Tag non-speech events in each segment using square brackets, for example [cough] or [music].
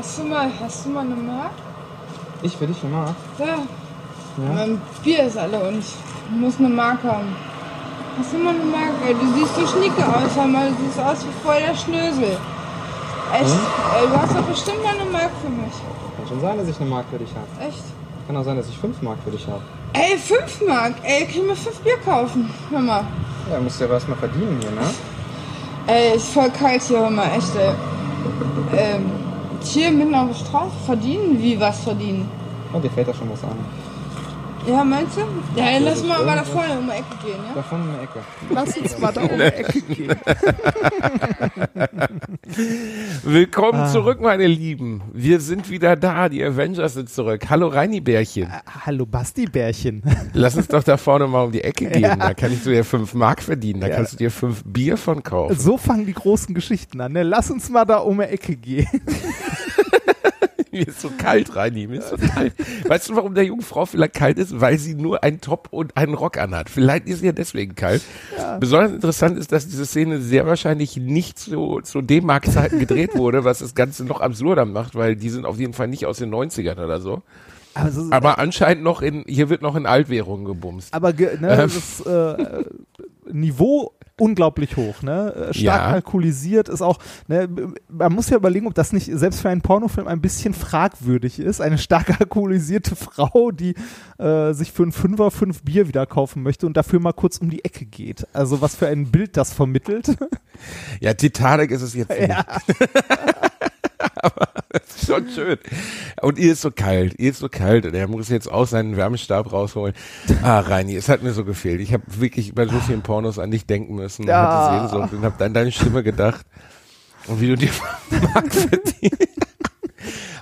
Hast du mal, hast du mal eine Mark? Ich für dich eine Mark? Ja. Ja. Mein Bier ist alle und ich muss eine Mark haben. Hast du mal eine Mark? Ey, du siehst so schnicke aus, mal. Du siehst aus wie voll der Schnösel. Echt? Ey, du hast doch bestimmt mal eine Mark für mich. Kann schon sein, dass ich eine Mark für dich habe. Echt? Kann auch sein, dass ich fünf Mark für dich habe. Ey, fünf Mark. Ey, können wir fünf Bier kaufen? Hör mal. Ja, musst du ja was mal verdienen hier, ne? Ey, ist voll kalt hier, hör mal. Echt, ey. Ähm, hier mitten auf der Straße verdienen? Wie was verdienen? Und dir fällt da schon was an. Ja, meinst du? Ja, dann lass mal aber da vorne um die Ecke gehen, ja? Da vorne in der Ecke. Lass uns mal da um die Ecke gehen. [laughs] Willkommen zurück, meine Lieben. Wir sind wieder da. Die Avengers sind zurück. Hallo Reini-Bärchen. Hallo Basti-Bärchen. [laughs] Lass uns doch da vorne mal um die Ecke gehen. Da kann ich dir ja fünf Mark verdienen. Da Ja. kannst du dir fünf Bier von kaufen. So fangen die großen Geschichten an. Ne? Lass uns mal da um die Ecke gehen. [laughs] [laughs] Mir ist so kalt, Reini. Mir ist so kalt. Weißt du, warum der Jungfrau vielleicht kalt ist? Weil sie nur einen Top und einen Rock anhat. Vielleicht ist sie ja deswegen kalt. Besonders interessant ist, dass diese Szene sehr wahrscheinlich nicht so zu D-Mark-Zeiten gedreht wurde, was das Ganze noch absurder macht, weil die sind auf jeden Fall nicht aus den 90ern oder so. Also, Aber anscheinend noch in, hier wird noch in Altwährungen gebumst. aber ge- ne, das äh, Niveau unglaublich hoch, ne? Äh, Stark Ja. kalkulisiert ist auch, ne, man muss ja überlegen, ob das nicht selbst für einen Pornofilm ein bisschen fragwürdig ist. Eine stark [laughs] alkoholisierte Frau, die äh, sich für einen Fünfer fünf Bier wieder kaufen möchte und dafür mal kurz um die Ecke geht. Also was für ein Bild das vermittelt. Ja, Titanic ist es jetzt [laughs] nicht. ja. [laughs] [laughs] Aber das ist schon schön. Und ihr ist so kalt, ihr ist so kalt und er muss jetzt auch seinen Wärmestab rausholen. Ah, Reini, es hat mir so gefehlt. Ich habe wirklich bei so vielen Pornos an dich denken müssen und Ja. hatte Sehnsucht und habe an deine Stimme gedacht und wie du dir [laughs] Mark verdienst.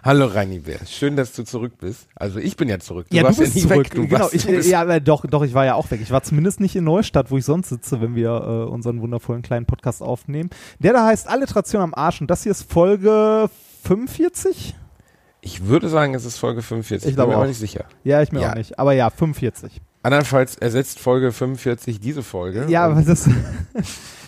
Hallo Reini Bär, schön, dass du zurück bist. Also ich bin ja zurück. Du ja, warst du bist ja nie zurück. weg. Du genau, ich, du bist, ja, aber doch, doch, ich war ja auch weg. Ich war zumindest nicht in Neustadt, wo ich sonst sitze, wenn wir äh, unseren wundervollen kleinen Podcast aufnehmen. Der da heißt Alliteration am Arsch und das hier ist Folge 45? ich würde sagen, es ist Folge 45. Ich glaube bin mir aber auch. nicht sicher. Ja, ich mir Ja. auch nicht. Aber ja, 45. Andernfalls ersetzt Folge 45 diese Folge. Ja, aber das [laughs]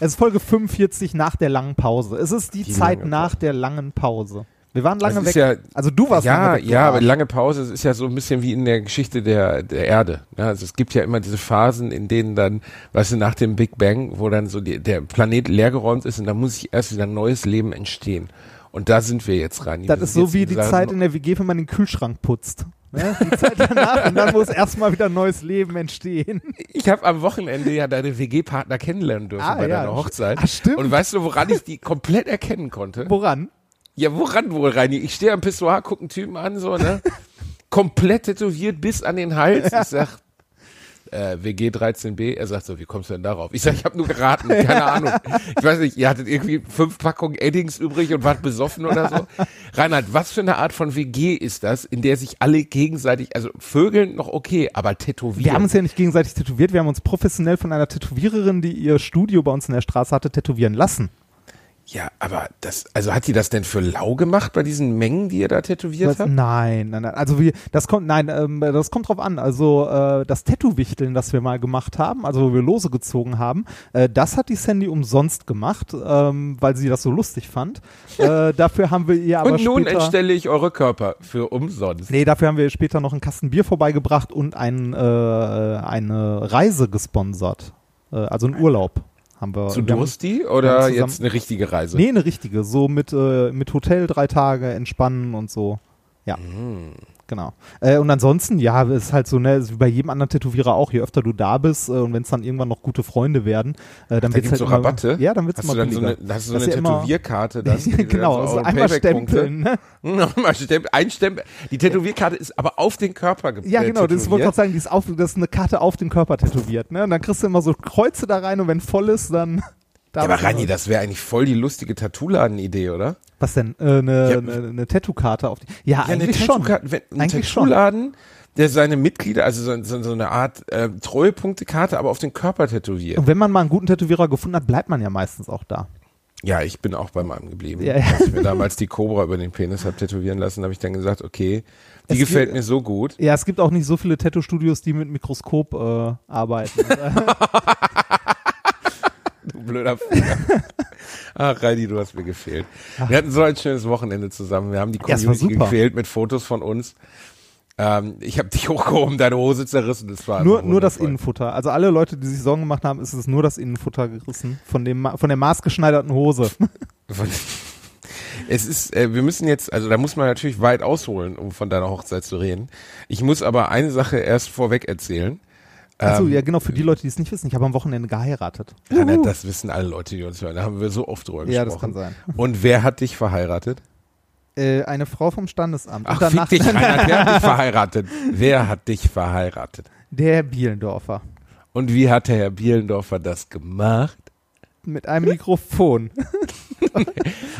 es ist Folge 45 nach der langen Pause. Es ist die, Die Zeit nach der langen Pause. Wir waren lange weg. ja- also du warst ja, lange weg. ja, aber lange Pause es ist ja so ein bisschen wie in der Geschichte der, der Erde. Ja, also es gibt ja immer diese Phasen, in denen dann, weißt du, nach dem Big Bang, wo dann so die, der Planet leergeräumt ist und da muss sich erst wieder ein neues Leben entstehen. Und da sind wir jetzt rein. Das ist so wie die Zeit in der WG, wenn man den Kühlschrank putzt. Ne? Die Zeit danach und dann muss erstmal wieder ein neues Leben entstehen. Ich habe am Wochenende ja deine WG-Partner kennenlernen dürfen Ah, bei ja. deiner Hochzeit. Ach, stimmt. Und weißt du, woran ich die komplett erkennen konnte? Woran? Ja, woran wohl, Reini? Ich stehe am Pissoir, gucke einen Typen an, so, ne? [laughs] Komplett tätowiert bis an den Hals. Ich sag, äh, WG 13b. Er sagt so, wie kommst du denn darauf? Ich sag, ich habe nur geraten, keine Ahnung. Ich weiß nicht, ihr hattet irgendwie fünf Packungen Eddings übrig und wart besoffen oder so. Reinhard, was für eine Art von WG ist das, in der sich alle gegenseitig, also Vögeln noch okay, aber tätowieren? Wir haben uns ja nicht gegenseitig tätowiert, wir haben uns professionell von einer Tätowiererin, die ihr Studio bei uns in der Straße hatte, tätowieren lassen. Ja, aber das, also hat die das denn für lau gemacht bei diesen Mengen, die ihr da tätowiert Was? habt? Nein, nein, nein. Also wie, das kommt, nein, ähm, das kommt drauf an. Also äh, das Tattoo-Wichteln, das wir mal gemacht haben, also wo wir Lose gezogen haben, äh, das hat die Sandy umsonst gemacht, ähm, weil sie das so lustig fand. äh, [laughs] dafür haben wir ihr aber Und nun später, entstelle ich eure Körper für umsonst. Nee, dafür haben wir ihr später noch einen Kasten Bier vorbeigebracht und ein, äh, eine Reise gesponsert. Äh, also einen Urlaub haben wir. Zu Dursti oder zusammen- jetzt eine richtige Reise? Nee, eine richtige. So mit, äh, mit Hotel drei Tage, entspannen und so. Ja. Mm. Genau. Äh, und ansonsten, ja, es ist halt so, ne, ist wie bei jedem anderen Tätowierer auch, je öfter du da bist äh, und wenn es dann irgendwann noch gute Freunde werden, äh, dann Da wird's gibt's halt so immer, Rabatte? Ja, dann wird's Hast immer du dann so billiger. eine, hast du so Das eine Tätowierkarte? [laughs] dass genau, so eure einmal stempeln. Ne? [laughs] Nochmal stempeln, einstempeln. Die Tätowierkarte ist aber auf den Körper ge Ja, äh, genau, das wollte ich gerade sagen, die ist, auf, das ist eine Karte auf den Körper tätowiert. Ne? Und dann kriegst du immer so Kreuze da rein und wenn voll ist, dann. Da Ja, aber Rani, das wäre eigentlich voll die lustige Tattoo-Laden-Idee, oder? Was denn? Äh, Eine Ja, eine eine Tattoo-Karte auf die. Ja, Ja, eigentlich schon. Wenn- Ein. Tattoo-Laden, der seine Mitglieder, also so, so, so eine Art äh, Treuepunktekarte, aber auf den Körper tätowiert. Und wenn man mal einen guten Tätowierer gefunden hat, bleibt man ja meistens auch da. Ja, ich bin auch bei meinem geblieben. Ja, ja. Als ich mir damals die Cobra über den Penis habe tätowieren lassen, habe ich dann gesagt, okay, die Es gefällt gibt- mir so gut. Ja, es gibt auch nicht so viele Tattoo-Studios, die mit Mikroskop äh, arbeiten. [laughs] Du blöder Finger. Ach, Reini, du hast mir gefehlt. Wir hatten so ein schönes Wochenende zusammen. Wir haben die Ja, Community super. gequält mit Fotos von uns. Ähm, ich habe dich [laughs] hochgehoben, deine Hose zerrissen. Das war nur, nur das. Innenfutter. Also alle Leute, die sich Sorgen gemacht haben, ist es nur das Innenfutter gerissen. Von, dem, von der maßgeschneiderten Hose. [laughs] [laughs] Es ist, äh, wir müssen jetzt, also da muss man natürlich weit ausholen, um von deiner Hochzeit zu reden. Ich muss aber eine Sache erst vorweg erzählen. Achso, Ähm, ja genau, für die Leute, die es nicht wissen, ich habe am Wochenende geheiratet. Hanna, das wissen alle Leute, die uns hören. Da haben wir so oft drüber Ja, gesprochen. das kann sein. Und wer hat dich verheiratet? Äh, eine Frau vom Standesamt. Ach, fick dich, Reinhard, wer hat dich [laughs] verheiratet? Wer hat dich verheiratet? der Bielendorfer. Und wie hat der Herr Bielendorfer das gemacht? Mit einem Mikrofon. [laughs] Und,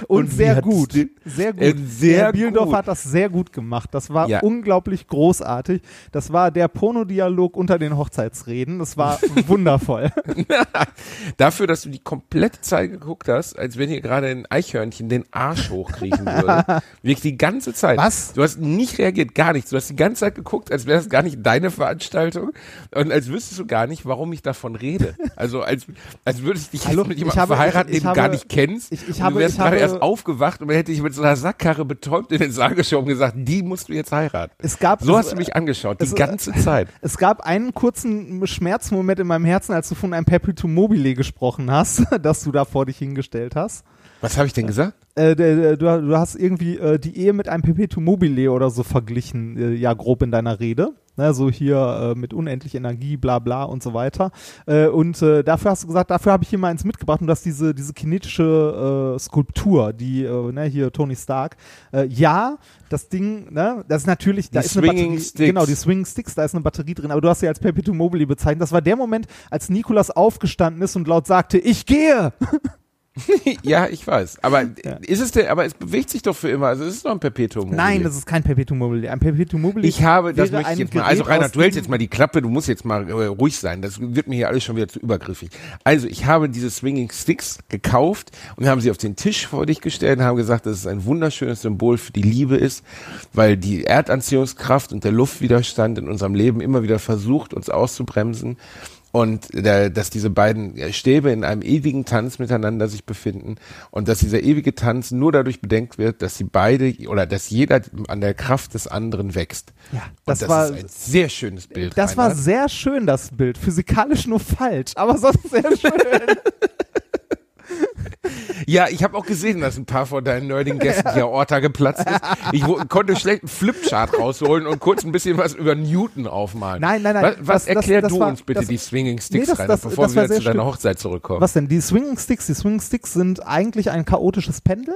Und sehr hat's gut. Sehr gut. Äh, sehr Herr Bielendorfer gut. hat das sehr gut gemacht. Das war Ja. unglaublich großartig. Das war der Pornodialog unter den Hochzeitsreden. Das war [laughs] wundervoll. [laughs] Dafür, dass du die komplette Zeit geguckt hast, als wenn hier gerade ein Eichhörnchen den Arsch hochkriechen würde. Wirklich die ganze Zeit. Was? Du hast nicht reagiert, gar nichts. Du hast die ganze Zeit geguckt, als wäre das gar nicht deine Veranstaltung und als wüsstest du gar nicht, warum ich davon rede. Also als, als würdest du dich Hallo, jemandem habe- verheiraten, ich- ich den du gar nicht kennst. ich- ich habe- du wärst gerade erst aufgewacht und man hätte dich mit so einer Sackkarre betäubt in den Saal geschoben und gesagt, die musst du jetzt heiraten. Es gab so es- hast du mich angeschaut, die es- ganze Zeit. [laughs] Es gab einen kurzen Schmerzmoment in meinem Herzen, als du von einem Perpetuum mobile gesprochen hast, [laughs] das du da vor dich hingestellt hast. Was habe ich denn gesagt? Äh, du, du hast irgendwie äh, die Ehe mit einem Perpetuum mobile oder so verglichen, äh, ja grob in deiner Rede. Ne, so hier äh, mit unendlich Energie, bla bla und so weiter. Äh, und äh, dafür hast du gesagt, dafür habe ich hier mal eins mitgebracht und das ist diese, diese kinetische Skulptur, die, ne, hier Tony Stark. Ja, das Ding, ne, das ist natürlich, da Die ist eine Swinging Batterie, Sticks. genau, die Swing Sticks, da ist eine Batterie drin, aber du hast sie als Perpetuum mobile bezeichnet. Das war der Moment, als Nikolas aufgestanden ist und laut sagte, ich gehe! [laughs] [laughs] ja, ich weiß. Aber ist es der, aber es bewegt sich doch für immer. Also es ist doch ein Perpetuum. mobile. Nein, das ist kein Perpetuum mobile. Ein Perpetuum mobile Ich habe, das möchte ich jetzt mal. Also Reinhard, du hältst jetzt mal die Klappe, du musst jetzt mal äh, ruhig sein. Das wird mir hier alles schon wieder zu übergriffig. Also ich habe diese Swinging Sticks gekauft und haben sie auf den Tisch vor dich gestellt und haben gesagt, dass es ein wunderschönes Symbol für die Liebe ist, weil die Erdanziehungskraft und der Luftwiderstand in unserem Leben immer wieder versucht, uns auszubremsen. Und äh, dass diese beiden Stäbe in einem ewigen Tanz miteinander sich befinden und dass dieser ewige Tanz nur dadurch bedenkt wird, dass sie beide oder dass jeder an der Kraft des anderen wächst. Ja, Und das das war- ist ein sehr schönes Bild. Das war Reinhard. sehr schön, das Bild. Physikalisch nur falsch, aber sonst sehr schön. [laughs] Ja, ich habe auch gesehen, dass ein paar von deinen nerdigen Gästen hier Orta geplatzt ist. Ich konnte schlecht einen Flipchart rausholen und kurz ein bisschen was über Newton aufmalen. Nein, nein, nein, Was, was das- erklär das du war- uns bitte das- die Swinging Sticks Nee, rein, das- bevor wir zu deiner. Hochzeit zurückkommen? Was denn? Die Swinging Sticks, die Swinging Sticks sind eigentlich ein chaotisches Pendel.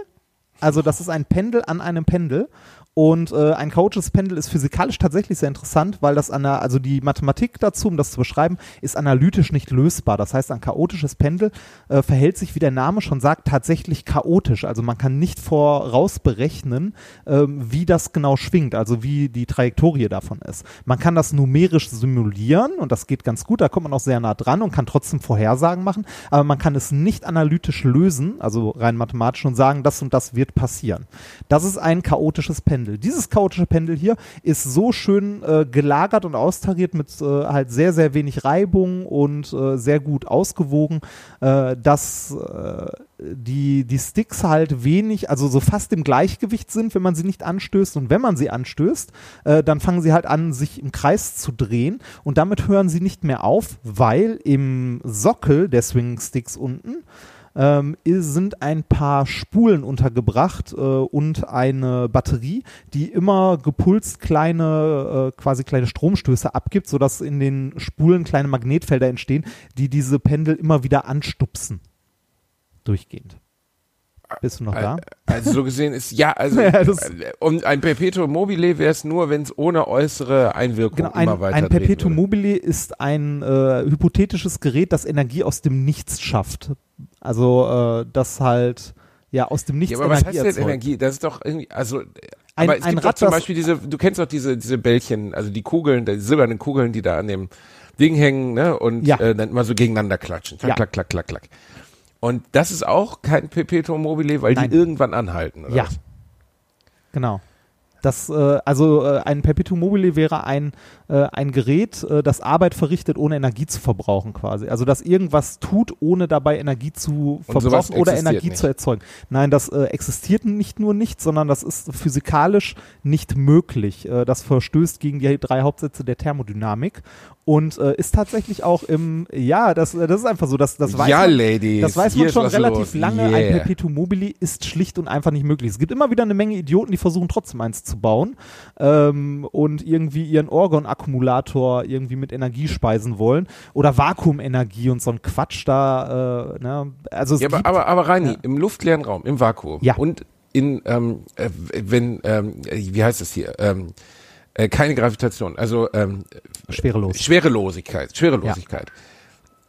Also das ist ein Pendel an einem Pendel. Und äh, ein chaotisches Pendel ist physikalisch tatsächlich sehr interessant, weil das an der, also die Mathematik dazu, um das zu beschreiben, ist analytisch nicht lösbar. Das heißt, ein chaotisches Pendel äh, verhält sich, wie der Name schon sagt, tatsächlich chaotisch. Also man kann nicht voraus berechnen, ähm, wie das genau schwingt, also wie die Trajektorie davon ist. Man kann das numerisch simulieren und das geht ganz gut, da kommt man auch sehr nah dran und kann trotzdem Vorhersagen machen, aber man kann es nicht analytisch lösen, also rein mathematisch und sagen, das und das wird passieren. Das ist ein chaotisches Pendel. Dieses chaotische Pendel hier ist so schön äh, gelagert und austariert mit äh, halt sehr, sehr wenig Reibung und äh, sehr gut ausgewogen, äh, dass äh, die, die Sticks halt wenig, also so fast im Gleichgewicht sind, wenn man sie nicht anstößt. Und wenn man sie anstößt, äh, dann fangen sie halt an, sich im Kreis zu drehen. Und damit hören sie nicht mehr auf, weil im Sockel der Swing Sticks unten ähm, sind ein paar Spulen untergebracht äh, und eine Batterie, die immer gepulst kleine, äh, quasi kleine Stromstöße abgibt, sodass in den Spulen kleine Magnetfelder entstehen, die diese Pendel immer wieder anstupsen. Durchgehend. Bist du noch da? Also so gesehen ist ja, also [laughs] Ja, äh, und ein Perpetuum mobile wäre es nur, wenn es ohne äußere Einwirkung Genau, ein, immer weiter ein Perpetuum mobile ist ein äh, hypothetisches Gerät, das Energie aus dem Nichts schafft. Also äh, das halt ja aus dem Nichts Ja, aber was Energie heißt denn erzeugt. Energie? Das ist doch irgendwie, also, äh, Ein- aber es ein gibt Rad, doch zum Beispiel diese, du kennst doch diese, diese Bällchen, also die Kugeln, die silbernen Kugeln, die da an dem Ding hängen, ne, und Ja. äh, dann immer so gegeneinander klatschen. Klack, Ja. klack, klack, klack, klack. Und das ist auch kein Perpetuum mobile, weil Nein. die irgendwann anhalten, oder Ja. was? Genau. Das, äh, also äh, ein Perpetuum mobile wäre ein, äh, ein Gerät, äh, das Arbeit verrichtet, ohne Energie zu verbrauchen quasi. Also das irgendwas tut, ohne dabei Energie zu verbrauchen oder Energie nicht. zu erzeugen. Nein, das äh, existiert nicht nur nicht, sondern das ist physikalisch nicht möglich. Äh, das verstößt gegen die drei Hauptsätze der Thermodynamik und ist tatsächlich auch im, ja, das, das ist einfach so, das, das weiß ja, man, Ladies. das weiß man schon relativ los. lange. Ein Yeah. Perpetuum mobile ist schlicht und einfach nicht möglich. Es gibt immer wieder eine Menge Idioten, die versuchen trotzdem eins zu bauen ähm, und irgendwie ihren Orgon-Akkumulator irgendwie mit Energie speisen wollen oder Vakuumenergie und so ein Quatsch da. Äh, ne? Also Ja, aber, aber, aber Reini, Ja. im luftleeren Raum, im Vakuum Ja. und in, ähm, äh, wenn, ähm, äh, wie heißt es hier, ähm, äh, keine Gravitation, also ähm, schwerelos. Schwerelosigkeit, Schwerelosigkeit.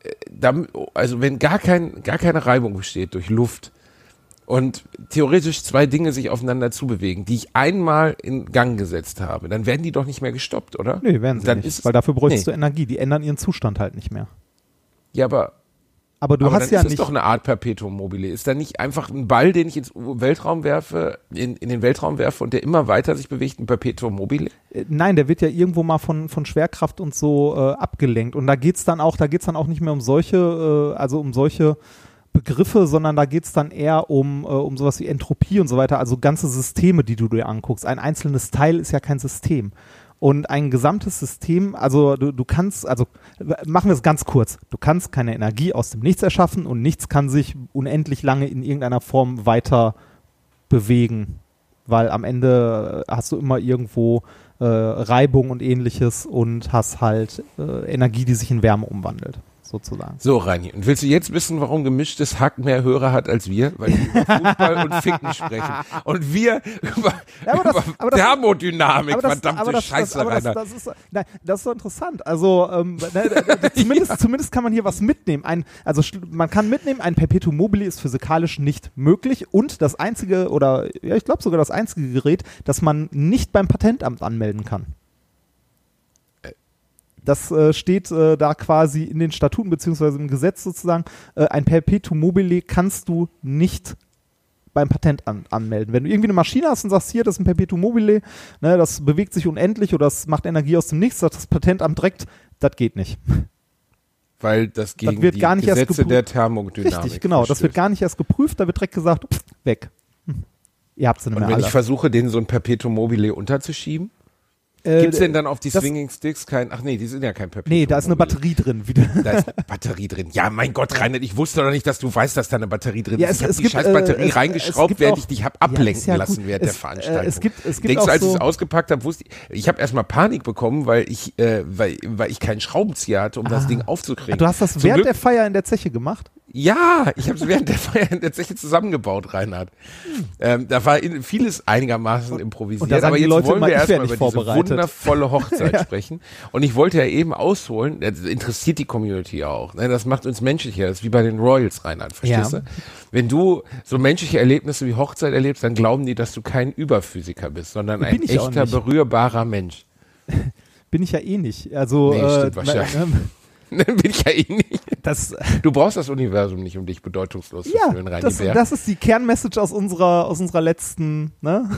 Äh, Dann, also wenn gar kein, gar keine Reibung besteht durch Luft und theoretisch zwei Dinge sich aufeinander zubewegen, die ich einmal in Gang gesetzt habe, dann werden die doch nicht mehr gestoppt, oder? Nee, werden sie dann nicht, Ist, weil dafür bräuchtest nee. du Energie. Die ändern ihren Zustand halt nicht mehr. ja, aber Aber du aber hast ja ist nicht. doch eine Art Perpetuum mobile. Ist da nicht einfach ein Ball, den ich ins Weltraum werfe, in, in den Weltraum werfe und der immer weiter sich bewegt, ein Perpetuum mobile? Äh, Nein, der wird ja irgendwo mal von, von Schwerkraft und so äh, abgelenkt. Und da geht's dann auch, da geht's dann auch nicht mehr um solche, äh, also um solche Begriffe, sondern da geht's dann eher um, äh, um sowas wie Entropie und so weiter, also ganze Systeme, die du dir anguckst. Ein einzelnes Teil ist ja kein System. Und ein gesamtes System, also du, du kannst, also machen wir es ganz kurz, du kannst keine Energie aus dem Nichts erschaffen und nichts kann sich unendlich lange in irgendeiner Form weiter bewegen, weil am Ende hast du immer irgendwo äh, Reibung und ähnliches und hast halt äh, Energie, die sich in Wärme umwandelt, sozusagen. So, Reini, und willst du jetzt wissen, warum gemischtes Hack mehr Hörer hat als wir? Weil wir über Fußball und Ficken [laughs] sprechen. Und wir über, Ja, aber das- über aber das- Thermodynamik, das, verdammte aber das, Scheiße, das, aber das, Rainer. das, ist, nein, das ist so interessant. Also ähm, [laughs] ne, d- d- zumindest, zumindest kann man hier was mitnehmen. Ein, also man kann mitnehmen, ein Perpetuum mobile ist physikalisch nicht möglich und das einzige oder ja, ich glaube sogar das einzige Gerät, das man nicht beim Patentamt anmelden kann. Das äh, steht äh, da quasi in den Statuten beziehungsweise im Gesetz sozusagen. Äh, ein Perpetuum mobile kannst du nicht beim Patent an, anmelden. Wenn du irgendwie eine Maschine hast und sagst, hier, das ist ein Perpetuum mobile, ne, das bewegt sich unendlich oder das macht Energie aus dem Nichts, sagt das Patentamt direkt, das geht nicht. Weil das gegen wird die gar nicht erst Gesetze geprüft. der Thermodynamik Richtig, genau. Das wird verstößt. gar nicht erst geprüft, da wird direkt gesagt, pff, weg. Hm. Ihr habt sie nicht Und mehr wenn alle. ich versuche, den so ein Perpetuum mobile unterzuschieben, Äh, gibt's denn dann auf die das- Swinging Sticks kein, ach nee, die sind ja kein Perpetuum Nee, da ist eine. Batterie drin. Wieder. Da ist [laughs] eine Batterie drin. Ja, mein Gott, Reinhard, ich wusste doch nicht, dass du weißt, dass da eine Batterie drin Ja, ist. es- Ich habe es die gibt, scheiß äh, Batterie es- es reingeschraubt, gibt während auch- ich dich hab Ja, ablenken ist ja lassen gut. während Es- der Veranstaltung. äh, es gibt- es gibt Denkst du, als ich so- es ausgepackt habe, wusste ich, ich habe erstmal Panik bekommen, weil ich, äh, weil, weil ich keinen Schraubenzieher hatte, um das Ding aufzukriegen. Ah, Du hast das Zum während Glück- der Feier in der Zeche gemacht? Ja, ich habe es während der Feier [laughs] Zeche zusammengebaut, Reinhard. Ähm, da war in, vieles einigermaßen improvisiert. und aber jetzt Leute wollen wir erstmal über diese wundervolle Hochzeit [laughs] [laughs] sprechen. Und ich wollte ja eben ausholen, das interessiert die Community auch. Ne? Das macht uns menschlicher. Das ist wie bei den Royals, Reinhard, verstehst Ja. du? Wenn du so menschliche Erlebnisse wie Hochzeit erlebst, dann glauben die, dass du kein Überphysiker bist, sondern Bin ein echter, berührbarer Mensch. Bin ich ja eh nicht. Also, Nee, äh, stimmt wahrscheinlich. [laughs] ähm, Bin ich ja eh nicht. das, [laughs] Du brauchst das Universum nicht, um dich bedeutungslos zu ja, fühlen, Reini das, Bär. das ist die Kernmessage aus unserer, aus unserer letzten, ne?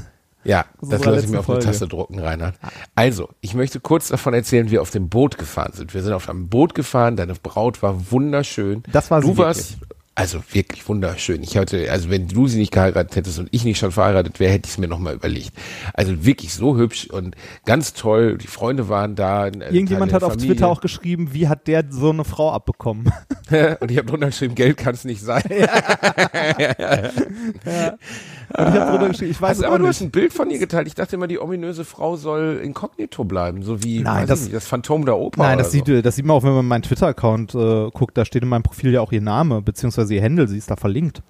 Ja, Aus das lasse ich mir auf eine. Tasse drucken, Reinhard. Also, ich möchte kurz davon erzählen, wie wir auf dem Boot gefahren sind. Wir sind auf einem Boot gefahren, deine Braut war wunderschön. Das war sie Du warst, also wirklich wunderschön. Ich hatte, also wenn du sie nicht geheiratet hättest und ich nicht schon verheiratet wäre, hätte ich es mir nochmal überlegt. Also wirklich so hübsch und ganz toll. Die Freunde waren da. Irgendjemand hat auf Familie. Twitter auch geschrieben, wie hat der so eine Frau abbekommen? [laughs] und ich habe drunter geschrieben, Geld kann es nicht sein. [laughs] Und ich habe drunter geschrieben, ich weiß Also, aber du hast ein Bild von ihr geteilt. Ich dachte immer, die ominöse Frau soll inkognito bleiben, so wie Nein, das- ich nicht, das Phantom der Oper. Nein, das so. sieht, das sieht man auch, wenn man meinen Twitter-Account äh, guckt. Da steht in meinem Profil ja auch ihr Name, beziehungsweise ihr Handle, sie ist da verlinkt.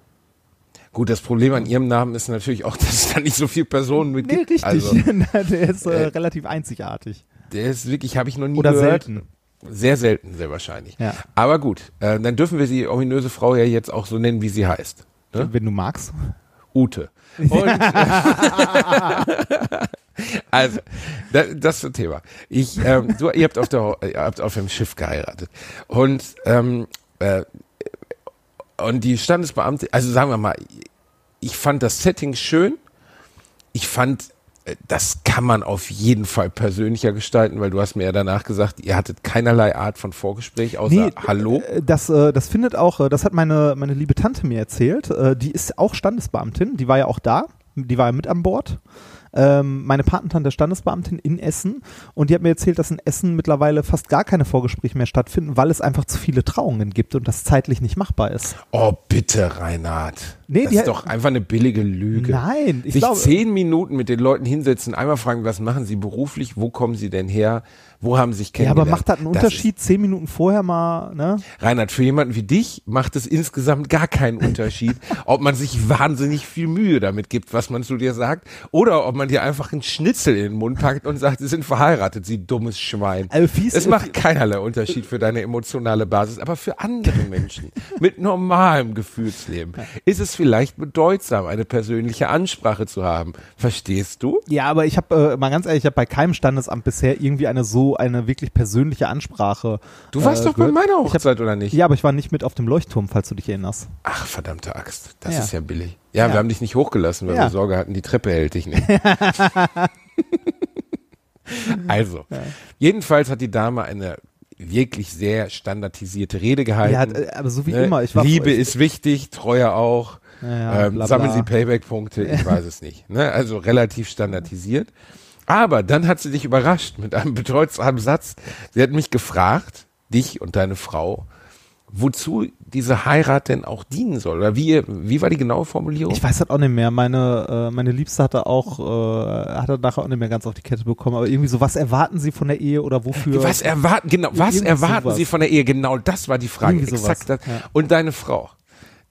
Gut, das Problem an ihrem Namen ist natürlich auch, [laughs] dass es da nicht so viele Personen mit Nee, gibt. richtig. Also, [laughs] der ist äh, äh, relativ einzigartig. der ist wirklich, habe ich noch nie Oder gehört. selten. Sehr selten, sehr wahrscheinlich. Ja. Aber gut, äh, dann dürfen wir die ominöse Frau ja jetzt auch so nennen, wie sie heißt. Ne? Wenn du magst. Ute. [laughs] Und, also, das, das ist das Thema. Ich, ähm, du, ihr habt auf der, ihr habt auf dem Schiff geheiratet und ähm, äh, und die Standesbeamte, also sagen wir mal, ich fand das Setting schön. Ich fand, äh, das kann man auf jeden Fall persönlicher gestalten, weil du hast mir ja danach gesagt, ihr hattet keinerlei Art von Vorgespräch außer Nee, Hallo. äh, Das, äh, das findet auch, das hat meine, meine liebe Tante mir erzählt. Äh, Die ist auch Standesbeamtin, die war ja auch da, die war ja mit an Bord. Ähm, meine Patentante Standesbeamtin in Essen und die hat mir erzählt, dass in Essen mittlerweile fast gar keine Vorgespräche mehr stattfinden, weil es einfach zu viele Trauungen gibt und das zeitlich nicht machbar ist. Oh, bitte, Reinhard. Nee, das ist doch einfach eine billige Lüge. Nein, ich Sich glaube, zehn Minuten mit den Leuten hinsetzen, einmal fragen, was machen sie beruflich, wo kommen sie denn her, wo haben sie sich ja, aber kennengelernt. macht das einen Unterschied, zehn Minuten vorher mal, ne? Reinhard, für jemanden wie dich macht es insgesamt gar keinen Unterschied, [laughs] ob man sich wahnsinnig viel Mühe damit gibt, was man zu dir sagt, oder ob man dir einfach einen Schnitzel in den Mund packt und sagt, sie sind verheiratet, sie dummes Schwein. Also fies- es macht keinerlei Unterschied für deine emotionale Basis, aber für andere Menschen [laughs] mit normalem Gefühlsleben ist es vielleicht bedeutsam, eine persönliche Ansprache zu haben. Verstehst du? Ja, aber ich habe, äh, mal ganz ehrlich, ich habe bei keinem Standesamt bisher irgendwie eine so eine wirklich persönliche Ansprache. Du warst äh, doch bei meiner Ich hab, Hochzeit, oder nicht? ja, aber ich war nicht mit auf dem Leuchtturm, falls du dich erinnerst. Ach, verdammte Axt. Das Ja. ist ja billig. Ja, Ja. wir haben dich nicht hochgelassen, weil Ja. wir Sorge hatten, die Treppe hält dich nicht. [laughs] also, jedenfalls hat die Dame eine wirklich sehr standardisierte Rede gehalten. Ja, äh, aber so wie Ne? immer. Liebe ist wichtig, Treue auch. Ja, ähm, bla, sammeln bla. Sie Payback-Punkte, ich weiß es nicht. Ne? Also relativ standardisiert. Aber dann hat sie dich überrascht mit einem bedeutsamen Satz. Sie hat mich gefragt, dich und deine Frau, wozu diese Heirat denn auch dienen soll. Oder wie, wie war die genaue Formulierung? Ich weiß das auch nicht mehr. Meine, äh, meine Liebste hatte auch, äh, hatte nachher auch nicht mehr ganz auf die Kette bekommen. Aber irgendwie so, was erwarten Sie von der Ehe oder wofür? Was erwarten, genau, was erwarten sowas. Sie von der Ehe? Genau, das war die Frage. Exakt das. ja. Und deine Frau,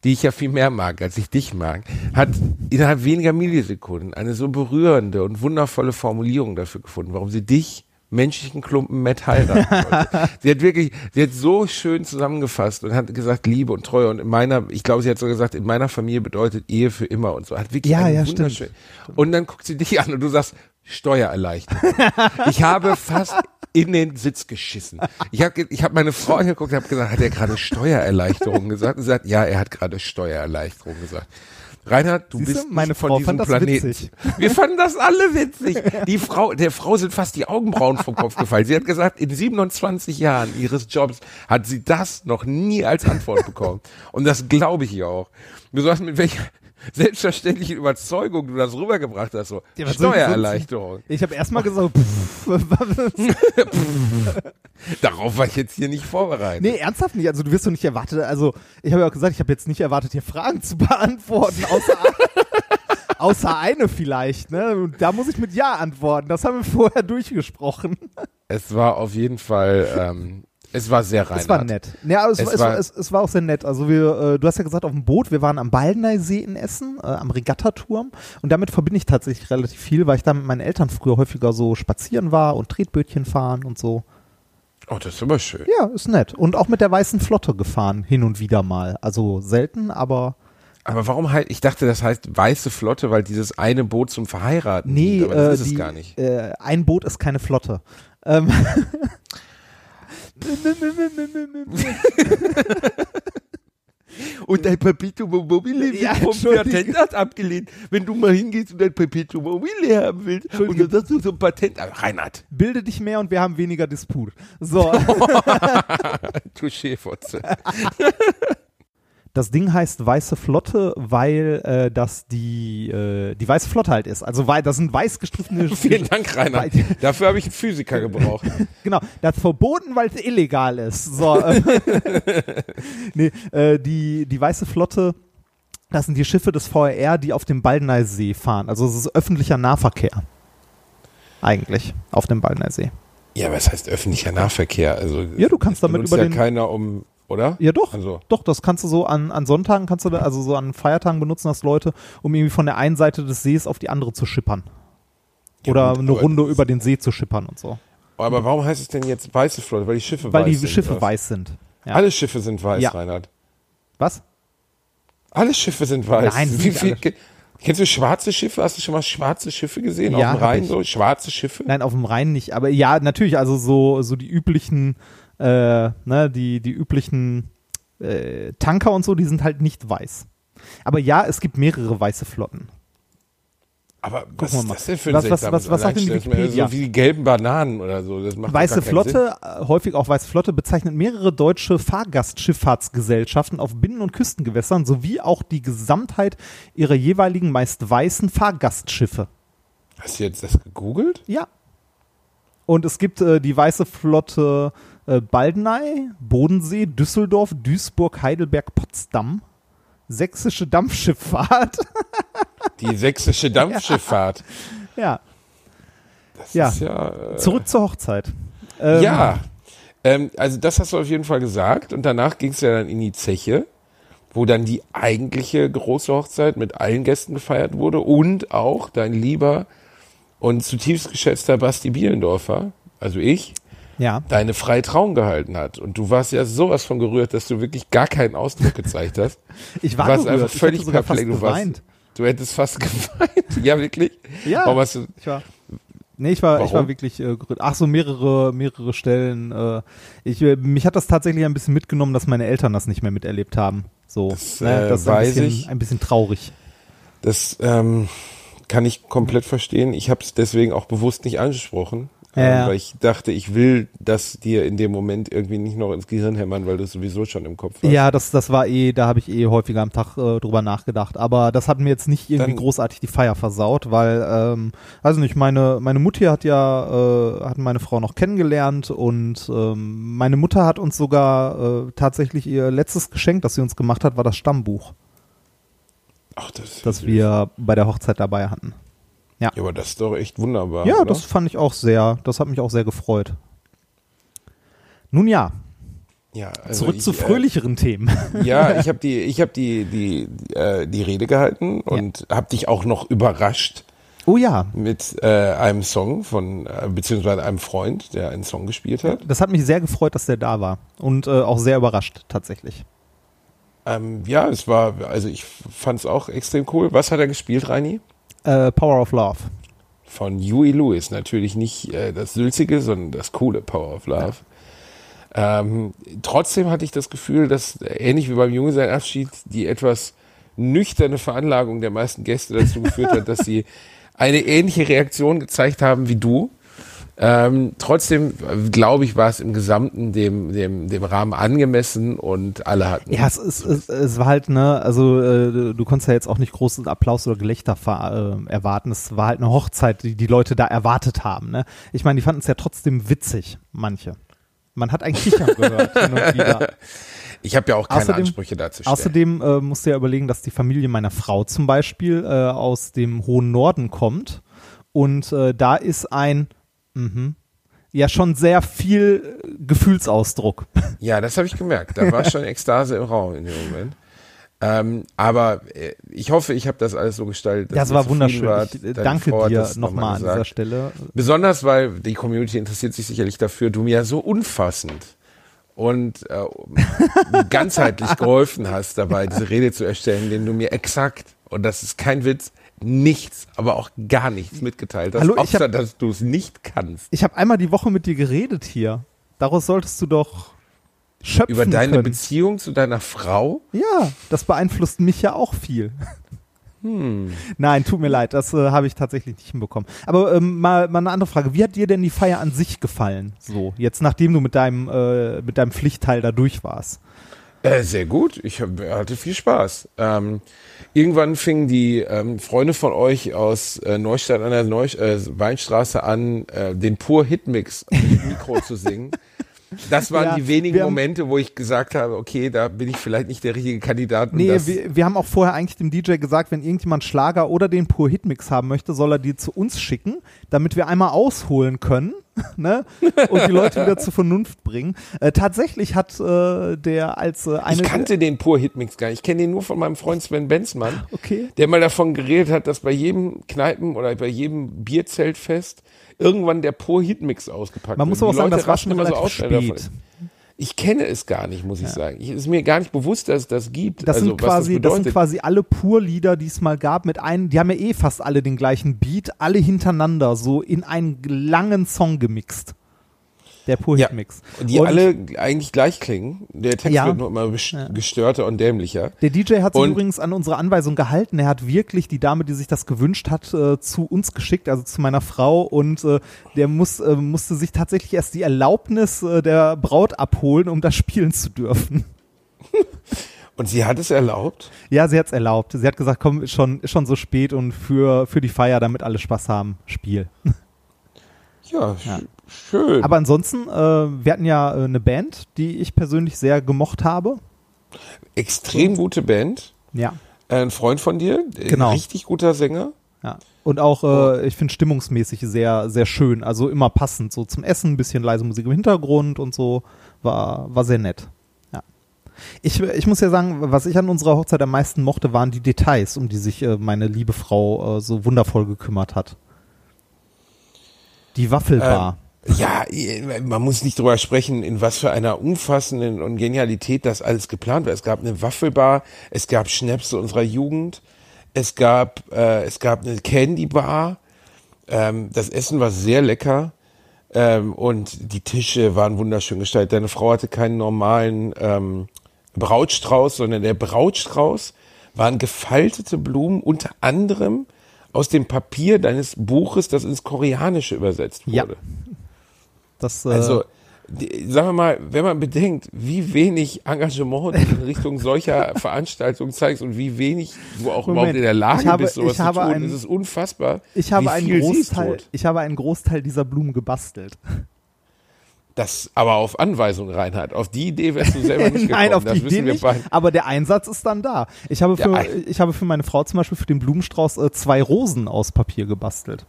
die ich ja viel mehr mag, als ich dich mag, hat innerhalb weniger Millisekunden eine so berührende und wundervolle Formulierung dafür gefunden, warum sie dich menschlichen Klumpen Matt heiraten wollte. [laughs] sie hat wirklich, sie hat so schön zusammengefasst und hat gesagt, Liebe und Treue und in meiner, ich glaube, sie hat so gesagt, in meiner Familie bedeutet Ehe für immer und so. Hat wirklich Ja, ja, stimmt. Und dann guckt sie dich an und du sagst, Steuererleichterung. [laughs] ich habe fast in den Sitz geschissen. Ich habe ich hab meine Frau angeguckt und habe gesagt, hat er gerade Steuererleichterung gesagt? Und sie sagt, ja, er hat gerade Steuererleichterung gesagt. Reinhard, du Siehst du, bist meine nicht von Frau diesem Planeten. witzig. Wir fanden das alle witzig. [laughs] Die Frau, der Frau sind fast die Augenbrauen vom Kopf gefallen. Sie hat gesagt, in 27 Jahren ihres Jobs hat sie das noch nie als Antwort bekommen. Und das glaube ich ihr auch. Du sagst, mit welcher selbstverständlichen Überzeugung du das rübergebracht hast, so Ja, Steuererleichterung. Ich habe erstmal gesagt, pff, [laughs] was? Darauf war ich jetzt hier nicht vorbereitet. nee, ernsthaft nicht. Also du wirst doch nicht erwartet. Also ich habe ja auch gesagt, ich habe jetzt nicht erwartet, hier Fragen zu beantworten, außer, [laughs] außer eine vielleicht. Ne? Und da muss ich mit Ja antworten. Das haben wir vorher durchgesprochen. Es war auf jeden Fall, ähm, es war sehr rein. Es war nett. Ja, aber es, Es war, es, war- es, es war auch sehr nett. Also wir, äh, du hast ja gesagt, auf dem Boot, wir waren am Baldeneysee in Essen, äh, am Regattaturm. Und damit verbinde ich tatsächlich relativ viel, weil ich da mit meinen Eltern früher häufiger so spazieren war und Tretbötchen fahren und so. Oh, das ist aber schön. Ja, ist nett. Und auch mit der Weißen Flotte gefahren, hin und wieder mal. Also selten, aber Aber warum halt, ich dachte, das heißt weiße Flotte, weil dieses eine Boot zum Verheiraten nee, dient, aber das äh, ist die, es gar nicht. Äh, ein Boot ist keine Flotte. Ähm, [laughs] [laughs] Und dein Perpetuum mobile Ja, vom. Patentamt abgelehnt, wenn du mal hingehst und dein Perpetuum mobile haben willst. Und dann sagst du so ein Patent. Ah, Reinhard, bilde dich mehr und wir haben weniger Disput. So. [laughs] [laughs] Touché, Fotze. Das Ding heißt Weiße Flotte, weil äh, das die, äh, die Weiße Flotte halt ist. Also weil das sind weiß gestrichene [laughs] Vielen Dank, Reinhard. Weil- [laughs] Dafür habe ich einen Physiker gebraucht. [laughs] Genau, das ist verboten, weil es illegal ist. So, ähm, nee, äh, die, die Weiße Flotte, das sind die Schiffe des VRR, die auf dem Baldeneysee fahren. Also es ist öffentlicher Nahverkehr. Eigentlich, auf dem Baldeneysee. Ja, was heißt öffentlicher Nahverkehr? Also, Ja, du kannst damit über ja den- keiner um, oder? Ja, doch. Also, Doch, das kannst du so an, an Sonntagen, kannst du da, also so an Feiertagen benutzen das Leute, um irgendwie von der einen Seite des Sees auf die andere zu schippern. Ja, Oder gut, eine Runde über den See zu schippern und so. Aber warum heißt es denn jetzt weiße Flotte? Weil die Schiffe weil weiß die sind. Schiffe oder? weiß sind. Ja. Alle Schiffe sind weiß, Ja. Reinhard. Was? Alle Schiffe sind weiß. Nein, Wie viel, alle. ke- Kennst du schwarze Schiffe? Hast du schon mal schwarze Schiffe gesehen? Ja, Auf dem Rhein so? Schwarze Schiffe? Nein, auf dem Rhein nicht. Aber ja, natürlich, also so, so die üblichen, äh, ne, die, die üblichen äh, Tanker und so, die sind halt nicht weiß. Aber ja, es gibt mehrere weiße Flotten. Aber was wir ist mal. das denn für ein Was- was- was- was sagt denn die? Wikipedia? So wie die gelben Bananen oder so. Weiße keinen Sinn. Flotte, äh, häufig auch Weiße Flotte, bezeichnet mehrere deutsche Fahrgastschifffahrtsgesellschaften auf Binnen- und Küstengewässern sowie auch die Gesamtheit ihrer jeweiligen meist weißen Fahrgastschiffe. Hast du jetzt das gegoogelt? Ja. Und es gibt äh, die Weiße Flotte äh, Baldeney, Bodensee, Düsseldorf, Duisburg, Heidelberg, Potsdam. Sächsische Dampfschifffahrt. [laughs] Die sächsische Dampfschifffahrt. ja. Das Ja. ist ja. Äh, Zurück zur Hochzeit. Ähm, ja. Ähm, also das hast du auf jeden Fall gesagt. Und danach ging es ja dann in die Zeche, wo dann die eigentliche große Hochzeit mit allen Gästen gefeiert wurde und auch dein lieber und zutiefst geschätzter Basti Bielendorfer, also ich, Ja. deine freie Trauung gehalten hat. Und du warst ja sowas von gerührt, dass du wirklich gar keinen Ausdruck gezeigt hast. [laughs] Ich war du warst gerührt. einfach Ich völlig fast perplex. Du, warst, du hättest fast [laughs] geweint. Ja, wirklich? Ja. Warum hast du, Ich war. Nee, ich war, ich war Warum? wirklich äh, gerührt. Ach so, mehrere, mehrere Stellen. Äh, ich, äh, mich hat das tatsächlich ein bisschen mitgenommen, dass meine Eltern das nicht mehr miterlebt haben. So, Das, ne, äh, das ein weiß bisschen, ich. ein bisschen traurig. Das ähm, kann ich komplett verstehen. Ich habe es deswegen auch bewusst nicht angesprochen, Ja, ähm, ja. weil ich dachte, ich will das dir in dem Moment irgendwie nicht noch ins Gehirn hämmern, weil du es sowieso schon im Kopf hast. Ja, das, das war eh, da habe ich eh häufiger am Tag äh, drüber nachgedacht. Aber das hat mir jetzt nicht irgendwie Dann- großartig die Feier versaut, weil, ähm, also nicht, meine, meine Mutti hat ja, äh, hat meine Frau noch kennengelernt und ähm, meine Mutter hat uns sogar äh, tatsächlich ihr letztes Geschenk, das sie uns gemacht hat, war das Stammbuch, Ach, das ist das wir bei der Hochzeit dabei hatten. Ja, aber das ist doch echt wunderbar. Ja, oder? das fand ich auch sehr, das hat mich auch sehr gefreut. Nun ja, ja, also zurück ich, zu äh, fröhlicheren Themen. [laughs] Ja, ich [laughs] habe die, ich habe die, die, äh, die Rede gehalten und habe dich auch noch überrascht Oh ja, mit äh, einem Song von, äh, beziehungsweise einem Freund, der einen Song gespielt hat. das hat mich sehr gefreut, dass der da war und äh, auch sehr überrascht tatsächlich. Ähm, ja, es war, also ich fand es auch extrem cool. Was hat er gespielt, Reini? Äh, Power of Love. Von Huey Lewis. Natürlich nicht äh, das Sülzige, sondern das coole Power of Love. Ähm, trotzdem hatte ich das Gefühl, dass äh, ähnlich wie beim Junggesellenabschied die etwas nüchterne Veranlagung der meisten Gäste dazu geführt hat, dass sie [laughs] eine ähnliche Reaktion gezeigt haben wie du. Ähm, trotzdem, äh, glaube ich, war es im Gesamten dem, dem, dem Rahmen angemessen und alle hatten. Ja, es, ist, es, es war halt, ne, also äh, du konntest ja jetzt auch nicht großen Applaus oder Gelächter äh, erwarten. Es war halt eine Hochzeit, die die Leute da erwartet haben. Ne? Ich meine, die fanden es ja trotzdem witzig, manche. Man hat ein Kichern gehört. Ich habe ja auch keine Außerdem- Ansprüche dazu stellen. Außerdem äh, musst du ja überlegen, dass die Familie meiner Frau zum Beispiel äh, aus dem hohen Norden kommt. Und äh, da ist ein, mhm, ja schon sehr viel äh, Gefühlsausdruck. [laughs] Ja, das habe ich gemerkt. Da war schon Ekstase im Raum in dem Moment. Ähm, aber äh, ich hoffe, ich habe das alles so gestaltet. dass Das ihr war wunderschön. wart. Ich äh, danke Frau dir das nochmal an dieser. Stelle. Besonders, weil die Community interessiert sich sicherlich dafür, du mir ja so umfassend und äh, [laughs] ganzheitlich geholfen hast dabei, diese Rede zu erstellen, den du mir exakt, und das ist kein Witz, nichts, aber auch gar nichts mitgeteilt hast, Hallo, ich außer hab- dass du es nicht kannst. Ich habe einmal die Woche mit dir geredet hier. Daraus solltest du doch schöpfen Über deine können. Beziehung zu deiner Frau? Ja, das beeinflusst mich ja auch viel. Hm. Nein, tut mir leid, das äh, habe ich tatsächlich nicht hinbekommen. Aber ähm, mal, mal eine andere Frage. Wie hat dir denn die Feier an sich gefallen? So, jetzt nachdem du mit deinem, äh, mit deinem Pflichtteil da durch warst. Äh, sehr gut. Ich hab, hatte viel Spaß. Ähm, irgendwann fingen die ähm, Freunde von euch aus äh, Neustadt an der Neu äh, Weinstraße an, äh, den Pur Hitmix auf dem Mikro [laughs] zu singen. Das waren Ja, die wenigen haben- Momente, wo ich gesagt habe, okay, da bin ich vielleicht nicht der richtige Kandidat. Nee, wir, wir haben auch vorher eigentlich dem DJ gesagt, wenn irgendjemand Schlager oder den Pur Hitmix haben möchte, soll er die zu uns schicken, damit wir einmal ausholen können. [laughs] ne? und die Leute wieder zur Vernunft bringen. Äh, tatsächlich hat äh, der als äh, eine Ich kannte den Pur Hitmix gar nicht. Ich kenne den nur von meinem Freund Sven Benzmann, Okay. der mal davon geredet hat, dass bei jedem Kneipen oder bei jedem Bierzeltfest irgendwann der Pur Hitmix ausgepackt Man muss aber auch sagen, Leute das war schon immer so spät. Ich kenne es gar nicht, muss ich sagen. Ich, ist mir gar nicht bewusst, dass es das gibt. Das also, sind quasi, das das, sind quasi alle Pur-Lieder, die es mal gab, mit einem, die haben ja eh fast alle den gleichen Beat, alle hintereinander, so in einen langen Song gemixt. Der Ja. Pur-Hit-Mix. die Und alle eigentlich gleich klingen. Der Text Ja. wird nur immer gestörter und dämlicher. Der DJ hat sich Und- übrigens an unsere Anweisung gehalten. Er hat wirklich die Dame, die sich das gewünscht hat, äh, zu uns geschickt, also zu meiner Frau. Und äh, der muss, äh, musste sich tatsächlich erst die Erlaubnis der Braut abholen, um das spielen zu dürfen. [laughs] Und sie hat es erlaubt. Ja, sie hat's erlaubt. Sie hat gesagt, komm, ist schon, ist schon so spät und für, für die Feier, damit alle Spaß haben, Spiel. Ja, sch- schön. Aber ansonsten, äh, wir hatten ja äh, eine Band, die ich persönlich sehr gemocht habe. Extrem gute Band. Ja. Ein Freund von dir, äh, Genau. richtig guter Sänger. Ja. Und auch, äh, ich finde stimmungsmäßig sehr, sehr schön. Also immer passend. So zum Essen, ein bisschen leise Musik im Hintergrund und so. War, war sehr nett. Ja. Ich, ich muss ja sagen, was ich an unserer Hochzeit am meisten mochte, waren die Details, um die sich äh, meine liebe Frau äh, so wundervoll gekümmert hat. Die Waffelbar. Ja, man muss nicht drüber sprechen, in was für einer umfassenden und Genialität das alles geplant war. Es gab eine Waffelbar, es gab Schnäpse unserer Jugend, es gab, äh, es gab eine Candybar. Ähm, das Essen war sehr lecker ähm, und die Tische waren wunderschön gestaltet. Deine Frau hatte keinen normalen ähm, Brautstrauß, sondern der Brautstrauß waren gefaltete Blumen, unter anderem aus dem Papier deines Buches, das ins Koreanische übersetzt wurde. Ja. Das, äh, Also, die, sagen wir mal, wenn man bedenkt, wie wenig Engagement du in Richtung solcher [laughs] Veranstaltungen zeigst und wie wenig du auch Moment, überhaupt in der Lage habe- bist, sowas ich zu habe tun, ein- ist es unfassbar. ich habe einen Großteil, ich habe einen Großteil dieser Blumen gebastelt. Das aber auf Anweisung, Reinhard. Auf die Idee wärst du selber [laughs] nicht gekommen. Nein, auf das die Idee nicht, beide. aber der Einsatz ist dann da. Ich habe für, ich habe für meine Frau zum Beispiel für den Blumenstrauß äh, zwei Rosen aus Papier gebastelt.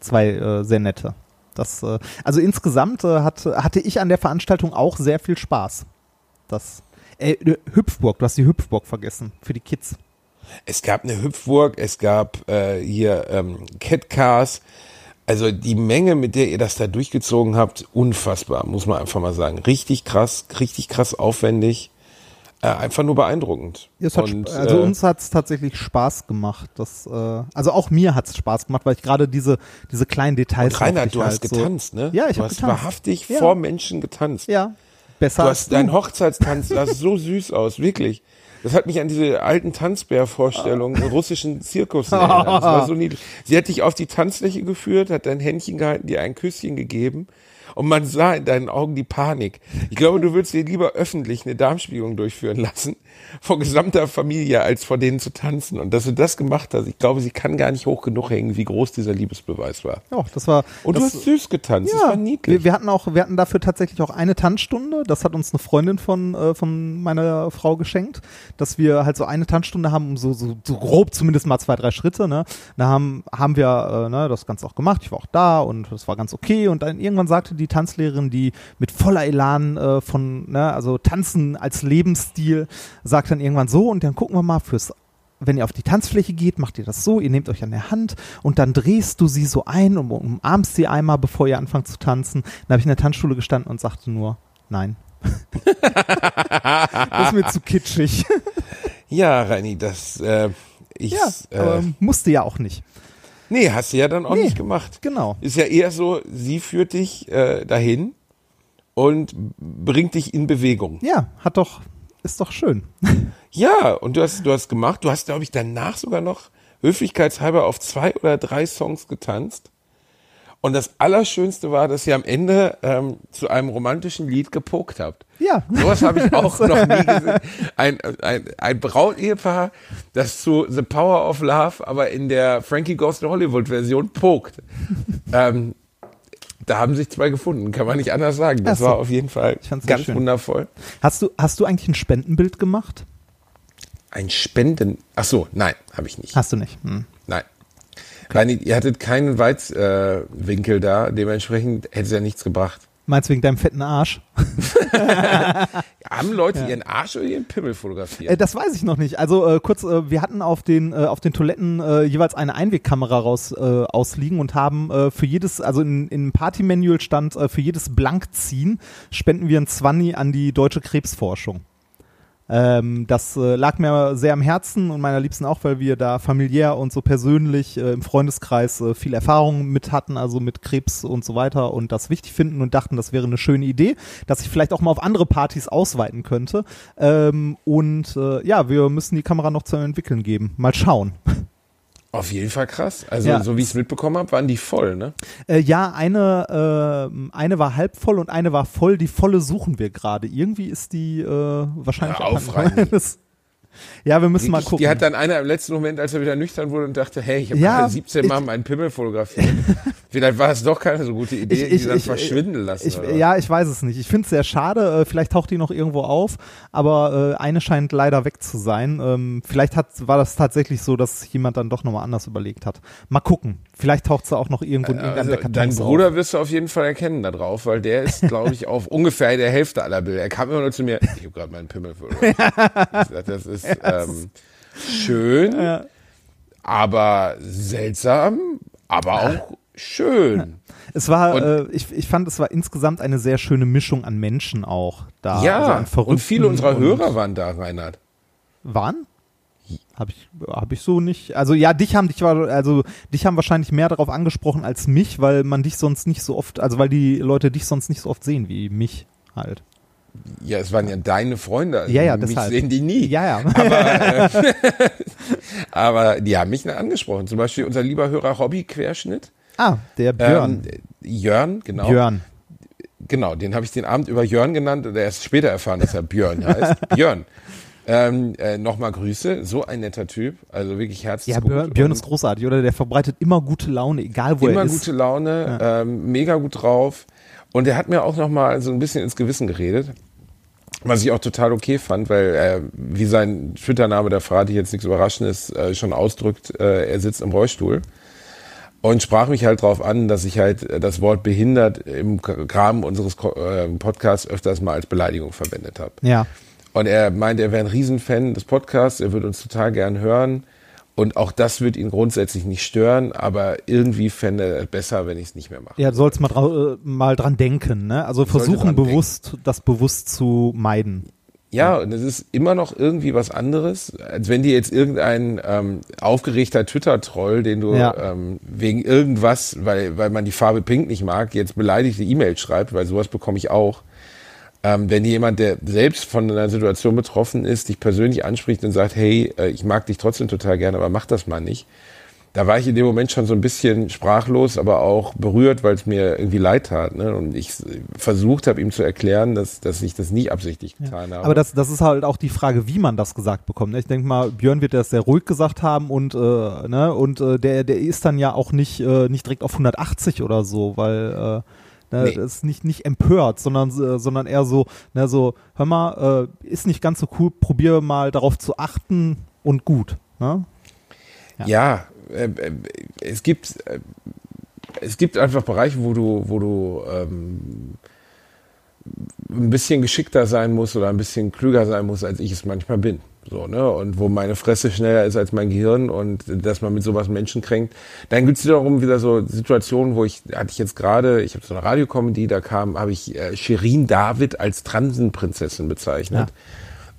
Zwei äh, sehr nette. Das, äh, also insgesamt äh, hat, hatte ich an der Veranstaltung auch sehr viel Spaß. Das, äh, äh, Hüpfburg, du hast die Hüpfburg vergessen, für die Kids. Es gab eine Hüpfburg, es gab äh, hier ähm, Catcars. Also die Menge, mit der ihr das da durchgezogen habt, unfassbar, muss man einfach mal sagen. Richtig krass, richtig krass aufwendig. Äh, einfach nur beeindruckend. Und, also äh, uns hat es tatsächlich Spaß gemacht. Das, äh, also auch mir hat es Spaß gemacht, weil ich gerade diese, diese kleinen Details. Und Reinhard, du hast halt so- getanzt, ne? Ja, ich Du hab hast getanzt. wahrhaftig Ja. vor Menschen getanzt. Ja, besser Du als hast dein Hochzeitstanz, das sah so süß aus, wirklich. Das hat mich an diese alten Tanzbär-Vorstellungen im russischen Zirkus erinnert. Das war so niedlich. Sie hat dich auf die Tanzfläche geführt, hat dein Händchen gehalten, dir ein Küsschen gegeben und man sah in deinen Augen die Panik. Ich glaube, du würdest dir lieber öffentlich eine Darmspiegelung durchführen lassen, vor gesamter Familie, als vor denen zu tanzen. Und dass du das gemacht hast, ich glaube, sie kann gar nicht hoch genug hängen, wie groß dieser Liebesbeweis war. Ja, das war. Und das, du hast süß getanzt, das ja, war niedlich. wir, wir hatten auch, wir hatten dafür tatsächlich auch eine Tanzstunde. Das hat uns eine Freundin von äh, von meiner Frau geschenkt, dass wir halt so eine Tanzstunde haben, um so so, so grob zumindest mal zwei drei Schritte. Ne, da haben haben wir äh, ne, das Ganze auch gemacht. Ich war auch da und das war ganz okay. Und dann irgendwann sagte die Tanzlehrerin, die mit voller Elan äh, von ne, also Tanzen als Lebensstil, sagt dann irgendwann so und dann gucken wir mal fürs wenn ihr auf die Tanzfläche geht, macht ihr das so, ihr nehmt euch an der Hand und dann drehst du sie so ein und umarmst sie einmal, bevor ihr anfangt zu tanzen. Dann habe ich in der Tanzschule gestanden und sagte nur, nein. [laughs] das ist mir zu kitschig. Ja, Reini, das, äh, ich, ja, äh, musste ja auch nicht. Nee, hast du ja dann auch Nee. nicht gemacht. Genau. Ist ja eher so, sie führt dich äh, dahin und bringt dich in Bewegung. Ja, hat doch, ist doch schön. [laughs] Ja, und du hast, du hast gemacht, du hast, glaube ich, danach sogar noch höflichkeitshalber auf zwei oder drei Songs getanzt. Und das Allerschönste war, dass ihr am Ende ähm, zu einem romantischen Lied gepokt habt. Ja. Sowas habe ich auch [laughs] noch nie gesehen. Ein, ein, ein Braut-Ehepaar, das zu The Power of Love, aber in der Frankie Goes to Hollywood Version pokt. ähm, da haben sich zwei gefunden, kann man nicht anders sagen. Das so. war auf jeden Fall ganz wundervoll. Hast du, hast du eigentlich ein Spendenbild gemacht? Ein Spenden. Ach so, nein, habe ich nicht. Hast du nicht. Hm. Reini, ihr hattet keinen Weizwinkel äh, da, dementsprechend hätte es ja nichts gebracht. Meinst du wegen deinem fetten Arsch? [laughs] Haben Leute ihren Arsch oder ihren Pimmel fotografiert? Äh, das weiß ich noch nicht. Also äh, kurz, äh, wir hatten auf den äh, auf den Toiletten äh, jeweils eine Einwegkamera raus äh, ausliegen und haben für jedes, also in, in Party-Manual stand für jedes Blankziehen spenden wir ein Zwanni an die deutsche Krebsforschung. Ähm, das äh, lag mir sehr am Herzen und meiner Liebsten auch, weil wir da familiär und so persönlich äh, im Freundeskreis äh, viel Erfahrung mit hatten, also mit Krebs und so weiter und das wichtig finden und dachten, das wäre eine schöne Idee, dass ich vielleicht auch mal auf andere Partys ausweiten könnte. Ähm, und äh, ja, wir müssen die Kamera noch zu entwickeln geben. Mal schauen. Auf jeden Fall krass. Also Ja. so wie ich es mitbekommen habe, waren die voll, ne? Äh, ja, eine, äh, eine war halb voll und eine war voll. Die volle suchen wir gerade. Irgendwie ist die äh, wahrscheinlich Hör auf, [laughs] Ja, wir müssen mal Wirklich, gucken. Die hat dann einer im letzten Moment, als er wieder nüchtern wurde und dachte, hey, ich habe Ja, gerade 17 Mal meinen Pimmel fotografiert. [laughs] Vielleicht war es doch keine so gute Idee, Ich- ich- die dann ich- verschwinden lassen. Ich, ja, ich weiß es nicht. Ich finde es sehr schade. Äh, vielleicht taucht die noch irgendwo auf, aber äh, eine scheint leider weg zu sein. Ähm, vielleicht hat, war das tatsächlich so, dass jemand dann doch nochmal anders überlegt hat. Mal gucken. Vielleicht taucht sie auch noch irgendwo in irgendeinem Also, der dein Bruder auf. wirst du auf jeden Fall erkennen da drauf, weil der ist, glaube ich, [laughs] auf ungefähr der Hälfte aller Bilder. Er kam immer nur zu mir, ich habe gerade meinen Pimmel fotografiert. [laughs] Das ist ähm, schön, Ja. aber seltsam, aber auch schön. Es war, äh, ich, ich fand, es war insgesamt eine sehr schöne Mischung an Menschen auch da. Ja, also und viele unserer und- Hörer waren da, Reinhard. waren? Habe ich, hab ich so nicht. Also ja, dich haben dich war, also dich haben wahrscheinlich mehr darauf angesprochen als mich, weil man dich sonst nicht so oft, also weil die Leute dich sonst nicht so oft sehen wie mich halt. Ja, es waren ja deine Freunde. Also Ja, ja, mich deshalb. sehen die nie. Ja, ja. Aber [laughs] die haben mich angesprochen. Zum Beispiel unser lieber Hörer Hobby-Querschnitt. ah, der Björn. Ähm, Jörn, genau. Björn. Genau, den habe ich den Abend über Jörn genannt und erst später erfahren, dass er Björn heißt. [laughs] Björn. Ähm, äh, Nochmal Grüße, so ein netter Typ, also wirklich Ja, herzlich Björn, Björn ist großartig, oder? Der verbreitet immer gute Laune, egal wo immer er ist. gute Laune, ähm, mega gut drauf und er hat mir auch nochmal so ein bisschen ins Gewissen geredet, was ich auch total okay fand, weil äh, wie sein Twitter-Name, da verrate ich jetzt nichts Überraschendes, äh, schon ausdrückt, äh, er sitzt im Rollstuhl und sprach mich halt drauf an, dass ich halt äh, das Wort behindert im Rahmen unseres äh, Podcasts öfters mal als Beleidigung verwendet habe. Ja. Und er meinte, er wäre ein Riesenfan des Podcasts, er würde uns total gern hören. Und auch das wird ihn grundsätzlich nicht stören, aber irgendwie fände er es besser, wenn ich es nicht mehr mache. Ja, du sollst mal, äh, mal dran denken, ne? Also sollte versuchen bewusst, das bewusst zu meiden. Ja, und es ist immer noch irgendwie was anderes, als wenn dir jetzt irgendein ähm, aufgeregter Twitter-Troll, den du Ja. ähm, wegen irgendwas, weil, weil man die Farbe Pink nicht mag, jetzt beleidigte E-Mails schreibt, weil sowas bekomme ich auch. Ähm, wenn jemand, der selbst von einer Situation betroffen ist, dich persönlich anspricht und sagt, hey, äh, ich mag dich trotzdem total gerne, aber mach das mal nicht. Da war ich in dem Moment schon so ein bisschen sprachlos, aber auch berührt, weil es mir irgendwie leid tat. Ne? Und ich versucht habe, ihm zu erklären, dass, dass ich das nie absichtlich getan habe. Aber das, das ist halt auch die Frage, wie man das gesagt bekommt. ne? Ich denke mal, Björn wird das sehr ruhig gesagt haben und, äh, ne, und äh, der, der ist dann ja auch nicht, äh, nicht direkt auf 180 oder so, weil äh, ne, Nee. das ist nicht, nicht empört, sondern, äh, sondern eher so, ne, so, hör mal, äh, ist nicht ganz so cool, probier mal darauf zu achten und gut. Ne? Ja, äh, äh, es gibt äh, es gibt einfach Bereiche, wo du wo du ähm, ein bisschen geschickter sein musst oder ein bisschen klüger sein musst, als ich es manchmal bin. So, ne? Und wo meine Fresse schneller ist als mein Gehirn und dass man mit sowas Menschen kränkt. Dann gibt es wiederum wieder so Situationen, wo ich, hatte ich jetzt gerade, ich habe so eine Radiokomödie, da kam, habe ich äh, Shirin David als Transenprinzessin bezeichnet.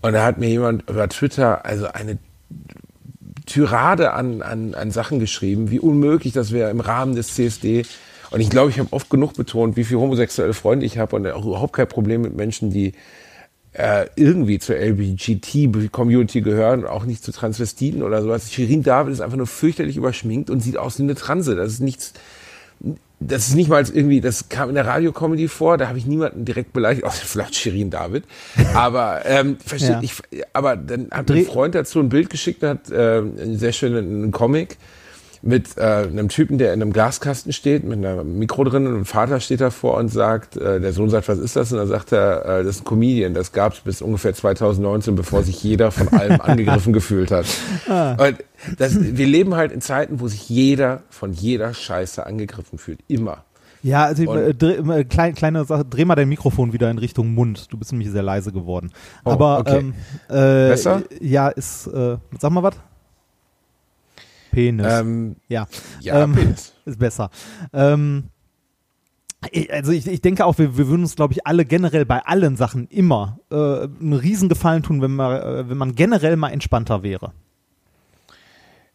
Und da hat mir jemand über Twitter also eine Tirade an, an, an Sachen geschrieben, wie unmöglich das wäre im Rahmen des CSD. Und ich glaube, ich habe oft genug betont, wie viele homosexuelle Freunde ich habe und auch überhaupt kein Problem mit Menschen, die äh, irgendwie zur LGBT-Community gehören und auch nicht zu Transvestiten oder sowas. Shirin David ist einfach nur fürchterlich überschminkt und sieht aus wie eine Transe. Das ist nichts, das ist nicht mal irgendwie, das kam in der Radiocomedy vor, da habe ich niemanden direkt beleidigt, außer [laughs] vielleicht Shirin David. Aber ähm, versteht, Ja. ich, aber dann hat Dreh- ein Freund dazu ein Bild geschickt, hat äh, einen sehr schönen einen Comic, mit äh, einem Typen, der in einem Glaskasten steht, mit einem Mikro drin und ein Vater steht davor und sagt, äh, der Sohn sagt, was ist das? Und dann sagt er, äh, das ist ein Comedian, das gab es bis ungefähr 2019, bevor sich jeder von allem [laughs] angegriffen gefühlt hat. Und das, wir leben halt in Zeiten, wo sich jeder von jeder Scheiße angegriffen fühlt. Immer. Ja, also Und- äh, dreh, äh, klein, kleine Sache, dreh mal dein Mikrofon wieder in Richtung Mund. Du bist nämlich sehr leise geworden. Oh, Aber okay. ähm, äh, Besser? Ja, ist, äh, sag mal was? Penis. Ähm, ja. ja, Ähm, Penis. [laughs] Ist besser. Ähm, ich- also ich, ich denke auch, wir, wir würden uns, glaube ich, alle generell bei allen Sachen immer äh, einen Riesengefallen tun, wenn man, äh, wenn man generell mal entspannter wäre.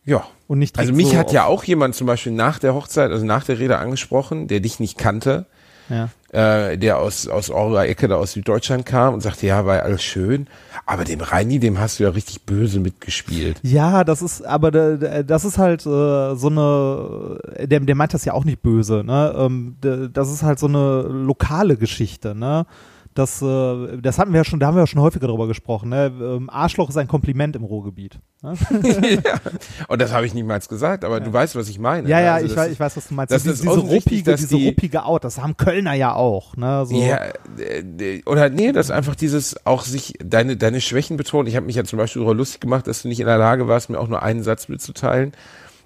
Ja. Und nicht Also mich so hat ja auch jemand zum Beispiel nach der Hochzeit, also nach der Rede angesprochen, der dich nicht kannte, Ja. äh, der aus, aus eurer Ecke da aus Süddeutschland kam und sagte, ja, war ja alles schön, aber dem Reini, dem hast du ja richtig böse mitgespielt. Ja, das ist, aber da- da- das ist halt äh, so eine, der, der meint das ja auch nicht böse, ne? Ähm, das ist halt so eine lokale Geschichte, ne? Das, äh, das hatten wir ja schon, da haben wir ja schon häufiger drüber gesprochen, ne? Ähm, Arschloch ist ein Kompliment im Ruhrgebiet. Ne? [laughs] ja. Und das habe ich niemals gesagt, aber du weißt, was ich meine. Ja, ne? ja, Also ich das weiß, ich weiß, was du meinst. das diese ist diese ruppige, diese die- ruppige Out, das haben Kölner ja auch, ne? So. Ja, äh, äh, oder nee, das ist einfach dieses auch sich deine deine Schwächen betonen. Ich habe mich ja zum Beispiel darüber lustig gemacht, dass du nicht in der Lage warst, mir auch nur einen Satz mitzuteilen,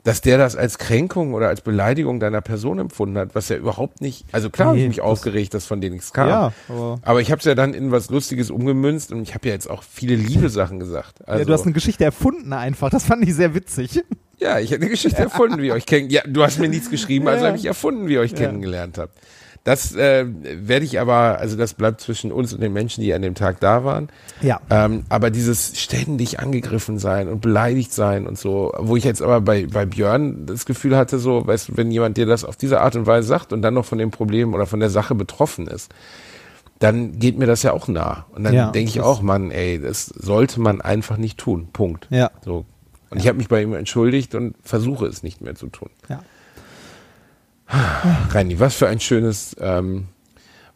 dass der das als Kränkung oder als Beleidigung deiner Person empfunden hat, was ja überhaupt nicht. Also klar habe Nee, ich mich das- aufgeregt, dass von denen nichts kam. Ja, aber- aber ich habe es ja dann in was Lustiges umgemünzt und ich habe ja jetzt auch viele liebe Sachen gesagt. Also, ja, du hast eine Geschichte erfunden einfach, das fand ich sehr witzig. ja, ich habe eine Geschichte erfunden, wie ihr euch kennt. Ja, du hast mir nichts geschrieben, also Ja. habe ich erfunden, wie ihr euch kennengelernt habt. Das äh, werde ich aber, also das bleibt zwischen uns und den Menschen, die an dem Tag da waren. Ja. Ähm, aber dieses ständig angegriffen sein und beleidigt sein und so, wo ich jetzt aber bei, bei Björn das Gefühl hatte, so, weißt du, wenn jemand dir das auf diese Art und Weise sagt und dann noch von dem Problem oder von der Sache betroffen ist, dann geht mir das ja auch nah. Und dann Ja, denke ich auch, Mann, ey, das sollte man einfach nicht tun. Punkt. Ja. So. Und ich habe mich bei ihm entschuldigt und versuche es nicht mehr zu tun. Ja. Reini, was für ein schönes, ähm,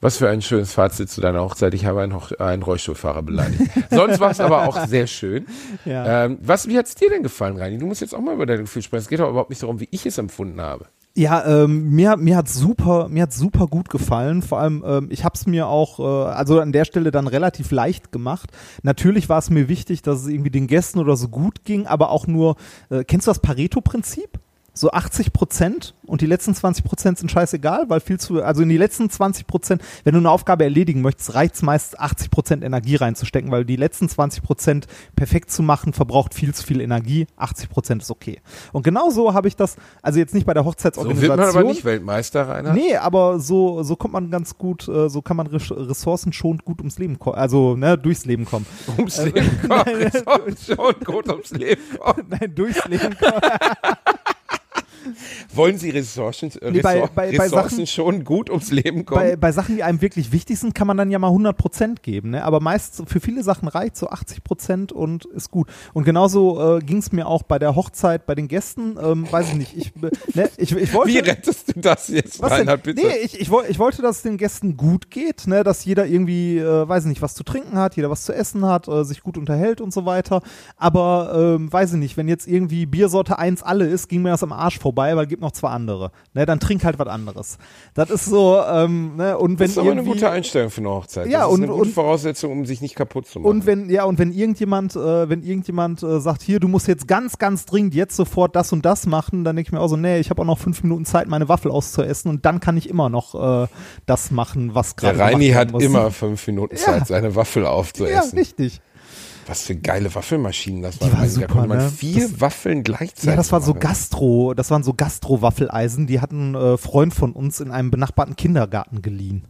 was für ein schönes Fazit zu deiner Hochzeit. Ich habe einen, Hoch einen Rollstuhlfahrer beleidigt. [laughs] Sonst war es aber auch sehr schön. Ja. Ähm, was, wie hat es dir denn gefallen, Reini? Du musst jetzt auch mal über dein Gefühl sprechen. Es geht doch überhaupt nicht darum, wie ich es empfunden habe. Ja, ähm, mir, mir hat super, mir hat super gut gefallen. Vor allem, ähm, ich habe es mir auch, äh, also an der Stelle dann relativ leicht gemacht. Natürlich war es mir wichtig, dass es irgendwie den Gästen oder so gut ging, aber auch nur, äh, kennst du das Pareto-Prinzip? So 80 Prozent und die letzten 20 Prozent sind scheißegal, weil viel zu, also in die letzten 20 Prozent, wenn du eine Aufgabe erledigen möchtest, reicht es meist 80 Prozent Energie reinzustecken, weil die letzten 20 Prozent perfekt zu machen, verbraucht viel zu viel Energie. 80 Prozent ist okay. Und genau so habe ich das, also jetzt nicht bei der So Hochzeitsorganisation. wird man aber nicht Weltmeister, Rainer. Nee, aber so, so kommt man ganz gut, äh, so kann man res- ressourcenschonend gut ums Leben kommen, also ne, durchs Leben kommen. [laughs] Ums Leben kommen. [laughs] schon gut ums Leben kommen. [laughs] Nein, durchs Leben kommen. [laughs] Wollen Sie Ressourcen, äh, Nee, bei- bei- bei Ressourcen Sachen- schon gut ums Leben kommen? bei, bei Sachen, die einem wirklich wichtig sind, kann man dann ja mal 100 Prozent geben, ne? aber meist für viele Sachen reicht so 80 Prozent und ist gut. Und genauso äh, ging es mir auch bei der Hochzeit, bei den Gästen, ähm, weiß ich nicht, ich, äh, [laughs] ne, ich, ich wollte... wie rettest du das jetzt, Was denn? Reinhard, bitte? Nee, ich, ich, ich wollte, dass es den Gästen gut geht, ne? dass jeder irgendwie, äh, weiß ich nicht, was zu trinken hat, jeder was zu essen hat, äh, sich gut unterhält und so weiter. Aber, ähm, weiß ich nicht, wenn jetzt irgendwie Biersorte 1 alle ist, ging mir das am Arsch vorbei, weil es gibt noch zwei andere. Ne? Dann trink halt was anderes. Das ist so, ähm, ne? und wenn das ist aber eine gute Einstellung für eine Hochzeit. Ja, das ist und- eine gute und- Voraussetzung, um sich nicht kaputt zu machen. Und wenn, ja, und wenn irgendjemand, äh, wenn irgendjemand äh, sagt, hier, du musst jetzt ganz, ganz dringend jetzt sofort das und das machen, dann denke ich mir auch so, nee, ich habe auch noch fünf Minuten Zeit, meine Waffel auszuessen und dann kann ich immer noch äh, das machen, was gerade der Reini hat muss. immer fünf Minuten Ja. Zeit, seine Waffel Ja, aufzuessen. richtig. Was für geile Waffelmaschinen das Die waren. waren Reini. da konnte man ne? vier Das- Waffeln gleichzeitig Ja, das war so. Gastro, das waren so Gastro-Waffeleisen, die hatten äh, Freund von uns in einem benachbarten Kindergarten geliehen.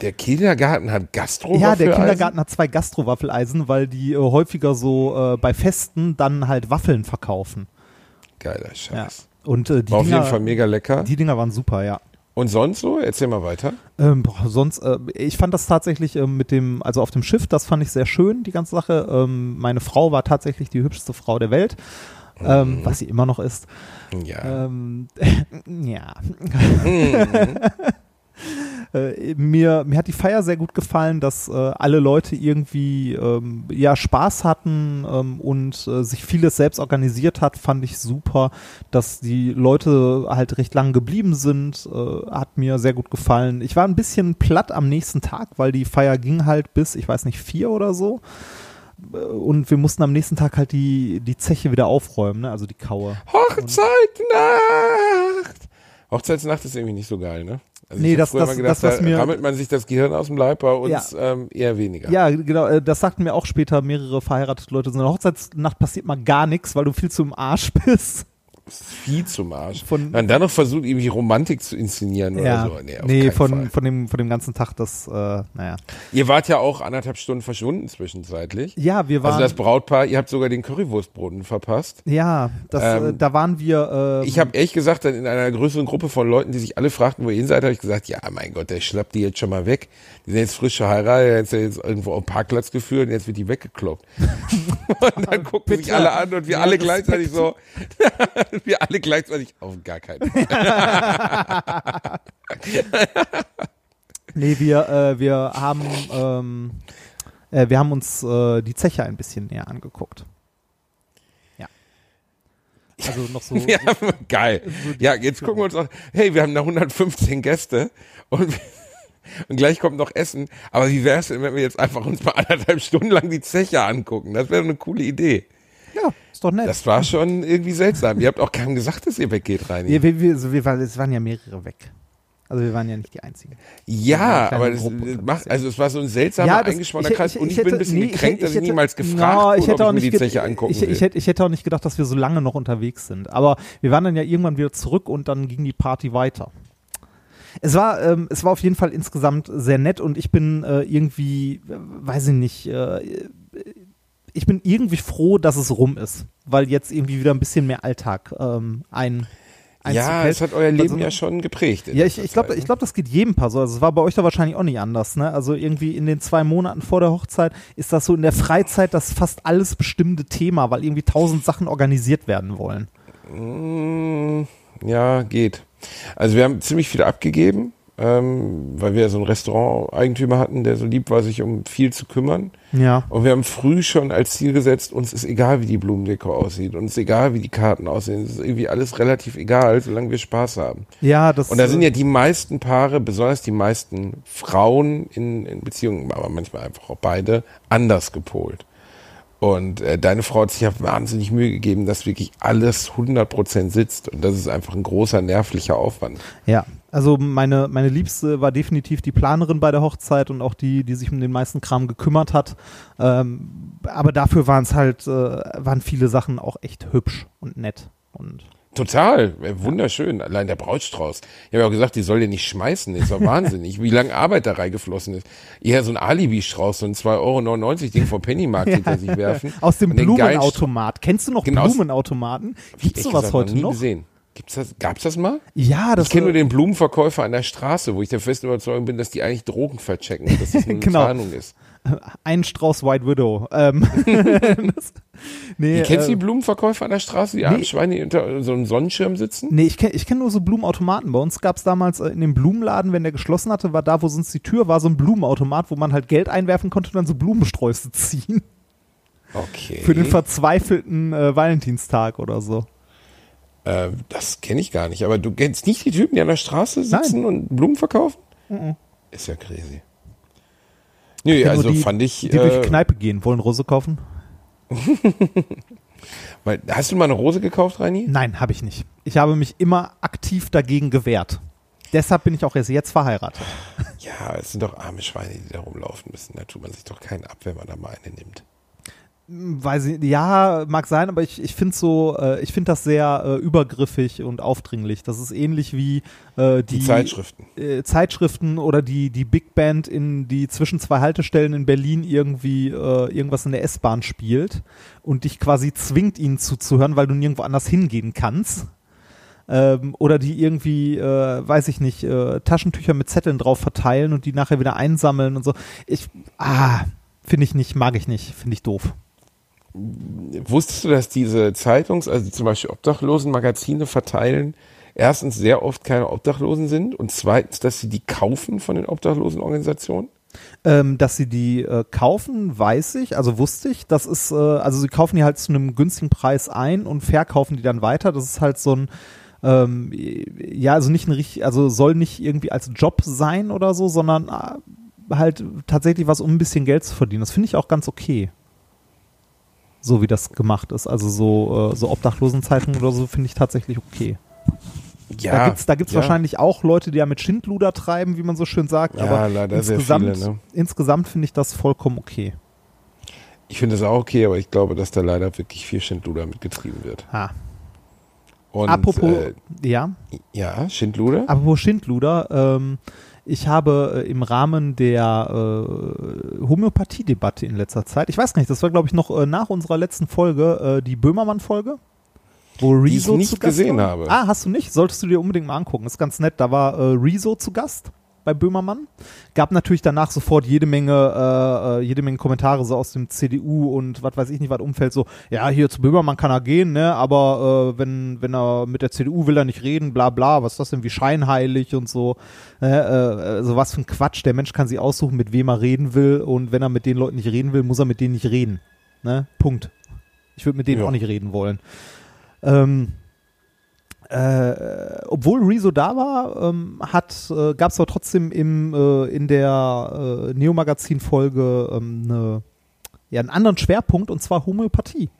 Der Kindergarten hat Gastro Ja, der Kindergarten hat zwei Gastro-Waffeleisen, weil die äh, häufiger so äh, bei Festen dann halt Waffeln verkaufen. Geiler Ja. Scheiß. Und äh, die War auf Dinger, jeden Fall mega lecker. die Dinger waren super, ja. Und sonst so? Erzähl mal weiter. Ähm, boah, sonst, äh, ich fand das tatsächlich ähm, mit dem, also auf dem Schiff, das fand ich sehr schön, die ganze Sache. Ähm, meine Frau war tatsächlich die hübscheste Frau der Welt, ähm, was sie immer noch ist. Ja. Ähm, [laughs] ja. Mhm. Äh, mir, mir hat die Feier sehr gut gefallen, dass äh, alle Leute irgendwie ähm, ja Spaß hatten ähm, und äh, sich vieles selbst organisiert hat, fand ich super. Dass die Leute halt recht lang geblieben sind, äh, hat mir sehr gut gefallen. Ich war ein bisschen platt am nächsten Tag, weil die Feier ging halt bis, ich weiß nicht, vier oder so Äh, und wir mussten am nächsten Tag halt die, die Zeche wieder aufräumen, ne? also die Kaue. Hochzeitnacht! Hochzeitsnacht ist irgendwie nicht so geil, ne? Also Nee, das- das- gedacht, das, was da mir- rammelt man sich das Gehirn aus dem Leib, bei uns ähm, eher weniger. Ja, genau, äh, das sagten mir auch später mehrere verheiratete Leute. So eine Hochzeitsnacht passiert mal gar nichts, weil du viel zu im Arsch [laughs] bist. Viel zum Arsch. Von- Man dann noch versucht, irgendwie Romantik zu inszenieren oder so. Nee, nee von, Fall. von, dem, von dem ganzen Tag, das, äh, naja. Ihr wart ja auch anderthalb Stunden verschwunden zwischenzeitlich. Ja, wir waren, Also das Brautpaar, ihr habt sogar den Currywurstbroten verpasst. ja, das, Ähm, äh, da waren wir, äh, Ich habe ehrlich gesagt, dann in einer größeren Gruppe von Leuten, die sich alle fragten, wo ihr hin seid, habe ich gesagt, ja, mein Gott, der schlappt die jetzt schon mal weg. Die sind jetzt frisch verheiratet, jetzt jetzt irgendwo auf den Parkplatz geführt und jetzt wird die weggekloppt. [laughs] und dann gucken sich alle an und wir Ja, alle gleichzeitig so, [laughs] [laughs] wir alle gleichzeitig auf gar keinen Fall. [laughs] nee, wir, äh, wir haben, ähm, äh, wir haben uns äh, die Zeche ein bisschen näher angeguckt. Ja. Also noch so, [laughs] Ja, geil. Ja, jetzt gucken wir uns auch, hey, wir haben da 115 Gäste und, und gleich kommt noch Essen. Aber wie wär's denn, wenn wir jetzt einfach uns mal anderthalb Stunden lang die Zeche angucken? Das wäre eine coole Idee. Ja, ist doch nett. Das war schon irgendwie seltsam. Ihr habt auch keinem gesagt, dass ihr weggeht, Reini. wir, wir, wir, also wir, waren- es waren ja mehrere weg. Also wir waren ja nicht die Einzigen. Ja, aber das macht, also es war so ein seltsamer, Ja, das- eingeschworener ich- Kreis ich- und ich ich, bin ein hätte- bisschen nee, ich gekränkt, hätte- dass ich ich hätte- niemals gefragt wurde, ich hätte ob auch ich mir die Zeche angucken ich, will. ich, hätte, ich hätte auch nicht gedacht, dass wir so lange noch unterwegs sind. Aber wir waren dann ja irgendwann wieder zurück und dann ging die Party weiter. Es war, ähm, es war auf jeden Fall insgesamt sehr nett und ich bin äh, irgendwie, äh, weiß ich nicht, äh, ich bin irgendwie froh, dass es rum ist, weil jetzt irgendwie wieder ein bisschen mehr Alltag ähm, ein ja, es hat euer Leben Also- ja schon geprägt. Ja, ich, ich glaube, ich ne? glaub, das geht jedem Paar so. Also es war bei euch da wahrscheinlich auch nicht anders. Ne? Also irgendwie in den zwei Monaten vor der Hochzeit ist das so in der Freizeit das fast alles bestimmte Thema, weil irgendwie tausend Sachen organisiert werden wollen. Mm, Ja, geht. Also wir haben ziemlich viel abgegeben, ähm, weil wir so einen Restaurant-Eigentümer hatten, der so lieb war, sich um viel zu kümmern. Ja. Und wir haben früh schon als Ziel gesetzt, uns ist egal, wie die Blumendeko aussieht, uns ist egal, wie die Karten aussehen, es ist irgendwie alles relativ egal, solange wir Spaß haben. Ja, das Und da sind ja die meisten Paare, besonders die meisten Frauen in, in Beziehungen, aber manchmal einfach auch beide, anders gepolt. Und äh, deine Frau hat sich ja wahnsinnig Mühe gegeben, dass wirklich alles 100% sitzt. Und das ist einfach ein großer nervlicher Aufwand. Ja, also meine, meine Liebste war definitiv die Planerin bei der Hochzeit und auch die, die sich um den meisten Kram gekümmert hat. Ähm, aber dafür waren es halt, äh, waren viele Sachen auch echt hübsch und nett. Und Total, äh, wunderschön. Allein der Brautstrauß. Ich habe ja auch gesagt, die soll den nicht schmeißen. Das ist doch [laughs] wahnsinnig, wie lange Arbeit da reingeflossen ist. Eher so ein Alibi-Strauß, so ein 2,99 Euro Ding vom Pennymarkt [laughs] hinter sich werfen. aus dem Blumenautomat. Kennst du noch Genau, Blumenautomaten? Gibt's sowas gesagt, heute nie noch? gesehen. Gibt's das, gab's das mal? Ja, das Ich kenne nur den Blumenverkäufer an der Straße, wo ich der festen Überzeugung bin, dass die eigentlich Drogen verchecken dass das [laughs] eine Genau. Tarnung ist. [laughs] ein Strauß White Widow. Ähm, [laughs] das, nee, Du kennst äh, die Blumenverkäufer an der Straße, die armen Schweine, die unter so einem Sonnenschirm sitzen? Nee, ich kenne ich kenn nur so Blumenautomaten. Bei uns gab es damals äh, in dem Blumenladen, wenn der geschlossen hatte, war da, wo sonst die Tür war, so ein Blumenautomat, wo man halt Geld einwerfen konnte und dann so Blumensträuße ziehen. Okay. Für den verzweifelten äh, Valentinstag oder so. Äh, das kenne ich gar nicht. Aber du kennst nicht die Typen, die an der Straße sitzen und Blumen verkaufen? Ist ja crazy. Nö, Ich also die, fand ich. Die durch Äh, die Kneipe gehen, wollen Rose kaufen? [laughs] hast du mal eine Rose gekauft, Reini? Nein, habe ich nicht. Ich habe mich immer aktiv dagegen gewehrt. Deshalb bin ich auch erst jetzt verheiratet. Ja, es sind doch arme Schweine, die da rumlaufen müssen. Da tut man sich doch keinen ab, wenn man da mal eine nimmt. Weiß ich, ja, mag sein, aber ich, ich finde so, äh, ich finde das sehr äh, übergriffig und aufdringlich. Das ist ähnlich wie äh, die, Die Zeitschriften. Äh, Zeitschriften oder die, die Big Band, in die zwischen zwei Haltestellen in Berlin irgendwie äh, irgendwas in der S-Bahn spielt und dich quasi zwingt, ihnen zuzuhören, weil du nirgendwo anders hingehen kannst. Ähm, oder die irgendwie, äh, weiß ich nicht, äh, Taschentücher mit Zetteln drauf verteilen und die nachher wieder einsammeln und so. Ich, ah, finde ich nicht, mag ich nicht, finde ich doof. Wusstest du, dass diese Zeitungs-, also zum Beispiel Obdachlosenmagazine verteilen, erstens sehr oft keine Obdachlosen sind und zweitens, dass sie die kaufen von den Obdachlosenorganisationen? Ähm, dass sie die äh, kaufen, weiß ich, also wusste ich. Das ist, äh, also sie kaufen die halt zu einem günstigen Preis ein und verkaufen die dann weiter. Das ist halt so ein, ähm, ja, also nicht ein richtig, also soll nicht irgendwie als Job sein oder so, sondern äh, halt tatsächlich was, um ein bisschen Geld zu verdienen. Das finde ich auch ganz okay. So wie das gemacht ist. Also so, äh, so Obdachlosenzeitungen oder so finde ich tatsächlich okay. da gibt's, da gibt's ja. wahrscheinlich auch Leute, die ja mit Schindluder treiben, wie man so schön sagt. Ja, aber leider insgesamt, viele, ne? insgesamt finde ich das vollkommen okay. Ich finde das auch okay, aber ich glaube, dass da leider wirklich viel Schindluder mitgetrieben wird. Ha. Und, Apropos, äh, ja, ja, Schindluder? apropos Schindluder, ähm, ich habe äh, im Rahmen der äh, Homöopathie-Debatte in letzter Zeit, ich weiß gar nicht, das war glaube ich noch äh, nach unserer letzten Folge, äh, die Böhmermann-Folge, wo Die ich Rezo nicht zu Gast gesehen war. habe. Ah, hast du nicht? Solltest du dir unbedingt mal angucken. Ist ganz nett. Da war äh, Rezo zu Gast bei Böhmermann. Gab natürlich danach sofort jede Menge, äh, äh, jede Menge Kommentare so aus dem CDU und was weiß ich nicht, was Umfeld so, ja, hier zu Böhmermann kann er gehen, ne, aber äh, wenn, wenn er mit der CDU will er nicht reden, bla bla, was ist das denn wie scheinheilig und so. Ne, äh, so was für ein Quatsch. Der Mensch kann sich aussuchen, mit wem er reden will und wenn er mit den Leuten nicht reden will, muss er mit denen nicht reden. Ne? Punkt. Ich würde mit denen Ja. auch nicht reden wollen. Ähm, äh, obwohl Rezo da war, ähm, hat, äh, gab es aber trotzdem im, äh, in der äh, Neo-Magazin-Folge ähm, ne, ja, einen anderen Schwerpunkt und zwar Homöopathie.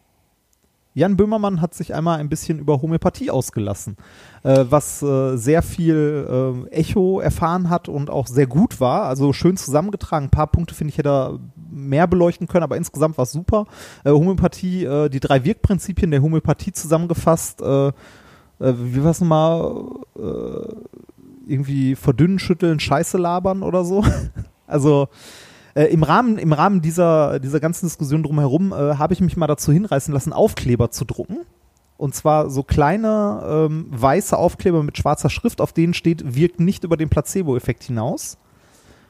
Jan Böhmermann hat sich einmal ein bisschen über Homöopathie ausgelassen, äh, was äh, sehr viel äh, Echo erfahren hat und auch sehr gut war. Also schön zusammengetragen. Ein paar Punkte finde ich hätte mehr beleuchten können, aber insgesamt war es super. Äh, Homöopathie, äh, die drei Wirkprinzipien der Homöopathie zusammengefasst. Äh, wie war es nochmal? Äh, irgendwie verdünnen, schütteln, Scheiße labern oder so. [laughs] also äh, im Rahmen, im Rahmen dieser, dieser ganzen Diskussion drumherum äh, habe ich mich mal dazu hinreißen lassen, Aufkleber zu drucken. Und zwar so kleine ähm, weiße Aufkleber mit schwarzer Schrift, auf denen steht, wirkt nicht über den Placebo-Effekt hinaus.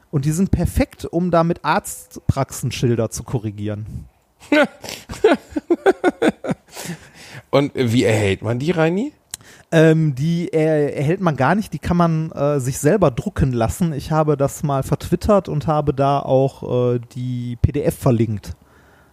Und die sind perfekt, um damit Arztpraxenschilder zu korrigieren. [laughs] Und wie erhält man die, Reini? Ähm, die er, erhält man gar nicht, die kann man äh, sich selber drucken lassen. Ich habe das mal vertwittert und habe da auch äh, die PDF verlinkt.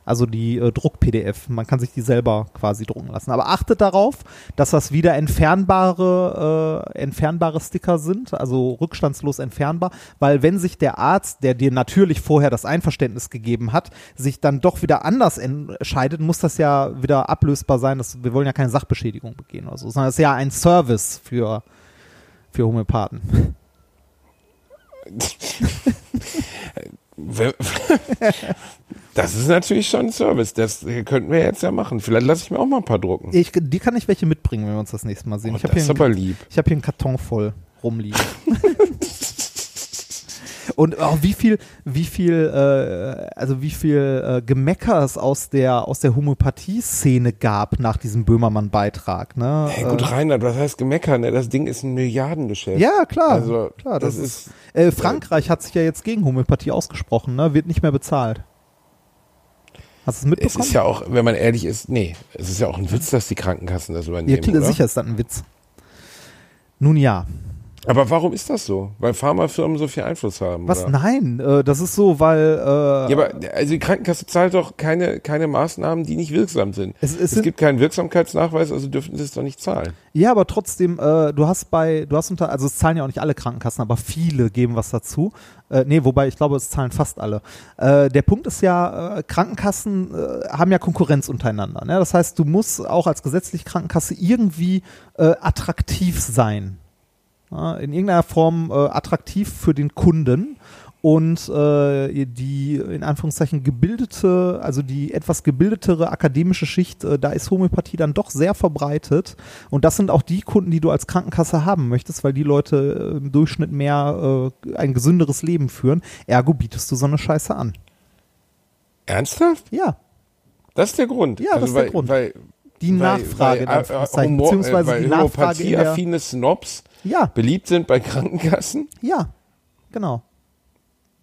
Also die äh, Druck-PDF. Man kann sich die selber quasi drucken lassen. Aber achtet darauf, dass das wieder entfernbare, äh, entfernbare Sticker sind, also rückstandslos entfernbar, weil wenn sich der Arzt, der dir natürlich vorher das Einverständnis gegeben hat, sich dann doch wieder anders entscheidet, muss das ja wieder ablösbar sein. Das, wir wollen ja keine Sachbeschädigung begehen oder so, sondern es ist ja ein Service für, für Homöopathen. [laughs] [laughs] Das ist natürlich schon ein Service. Das könnten wir jetzt ja machen. Vielleicht lasse ich mir auch mal ein paar drucken. Ich, die kann ich welche mitbringen, wenn wir uns das nächste Mal sehen. Oh, ich habe das hier, ist aber einen- lieb. ich hab hier einen Karton voll rumliegen. [laughs] Und auch wie viel, wie viel, äh, also wie viel äh, Gemecker es aus der aus der Homöopathie-Szene gab nach diesem Böhmermann-Beitrag. Ne? Hey, gut, äh, Reinhard, was heißt gemeckern? ne? Das Ding ist ein Milliardengeschäft. ja, klar. Also, klar das das, ist- ist. Äh, Frankreich hat sich ja jetzt gegen Homöopathie ausgesprochen, ne? Wird nicht mehr bezahlt. Hast du es Es mitbekommen? ist ja auch, wenn man ehrlich ist, nee, es ist ja auch ein Witz, dass die Krankenkassen das ja, übernehmen. oder? sicher ist das ein Witz. Nun ja. Aber warum ist das so? Weil Pharmafirmen so viel Einfluss haben. Was? Oder? Nein, äh, das ist so, weil äh, Ja, aber also die Krankenkasse zahlt doch keine, keine Maßnahmen, die nicht wirksam sind. Es- es es sind- gibt keinen Wirksamkeitsnachweis, also dürften sie es doch nicht zahlen. Ja, aber trotzdem, äh, du hast bei, du hast unter, also es zahlen ja auch nicht alle Krankenkassen, aber viele geben was dazu. Äh, nee, wobei ich glaube, es zahlen fast alle. Äh, der Punkt ist ja, äh, Krankenkassen äh, haben ja Konkurrenz untereinander. Ne? Das heißt, du musst auch als gesetzliche Krankenkasse irgendwie äh, attraktiv sein. In irgendeiner Form äh, attraktiv für den Kunden. Und äh, die in Anführungszeichen gebildete, also die etwas gebildetere akademische Schicht, äh, da ist Homöopathie dann doch sehr verbreitet. Und das sind auch die Kunden, die du als Krankenkasse haben möchtest, weil die Leute äh, im Durchschnitt mehr äh, ein gesünderes Leben führen. Ergo bietest du so eine Scheiße an. Ernsthaft? Ja, Das ist der Grund. Ja, das ist weil, der Grund. Weil, die Nachfrage, weil, äh, Anführungszeichen, Humor, beziehungsweise weil die Nachfrage in der, Snobs Ja, beliebt sind bei Krankenkassen. ja, genau.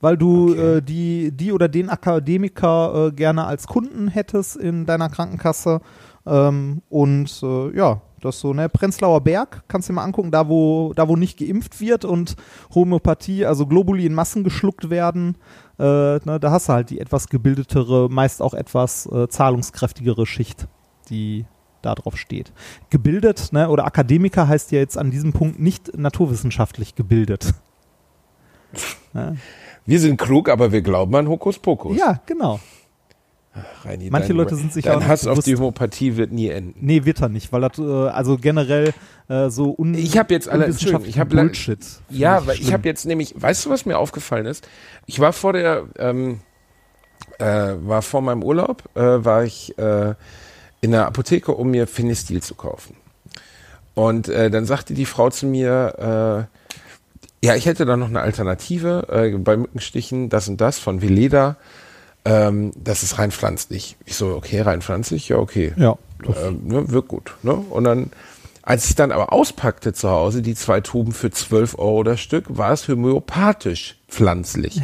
Weil du Okay. äh, die, die oder den Akademiker äh, gerne als Kunden hättest in deiner Krankenkasse. Ähm, und äh, ja, Das ist so, ne? Prenzlauer Berg, kannst du dir mal angucken, da wo, da wo nicht geimpft wird und Homöopathie, also Globuli in Massen geschluckt werden, äh, ne, da hast du halt die etwas gebildetere, meist auch etwas äh, zahlungskräftigere Schicht, die da drauf steht. Gebildet, ne, oder Akademiker heißt ja jetzt an diesem Punkt nicht naturwissenschaftlich gebildet. Ne? Wir sind klug, aber wir glauben an Hokuspokus. Ja, genau. Reini, Manche dein- Leute sind sich auch Dein nicht Hass auf bewusst. die Homöopathie wird nie enden. Nee, wird er nicht, weil das, äh, also generell äh, so un Ich hab jetzt alle- ich hab Bullshit. Ja, weil ich habe jetzt nämlich, weißt du, was mir aufgefallen ist? Ich war vor der, ähm, äh, war vor meinem Urlaub, äh, war ich äh, in der Apotheke, um mir Finistil zu kaufen. Und äh, dann sagte die Frau zu mir, äh, ja, ich hätte da noch eine Alternative äh, bei Mückenstichen, das und das von Veleda. Ähm, das ist rein pflanzlich. Ich so, okay, rein pflanzlich, ja, okay. Ja. Ähm, ne, wirkt gut. Ne? Und dann, als ich dann aber auspackte zu Hause, die zwei Tuben für 12 Euro das Stück, war es homöopathisch pflanzlich.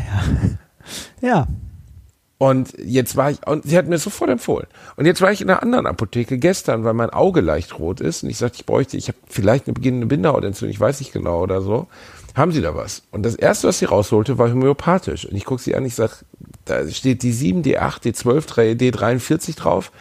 Ja, Und jetzt war ich, und sie hat mir sofort empfohlen. Und jetzt war ich in einer anderen Apotheke gestern, weil mein Auge leicht rot ist. Und ich sagte, ich bräuchte, ich habe vielleicht eine beginnende Bindehautentzündung, ich weiß nicht genau oder so. Haben Sie da was? Und das erste, was sie rausholte, war homöopathisch. Und ich gucke sie an, ich sag, da steht die 7, D8, D12, 3, D43 drauf.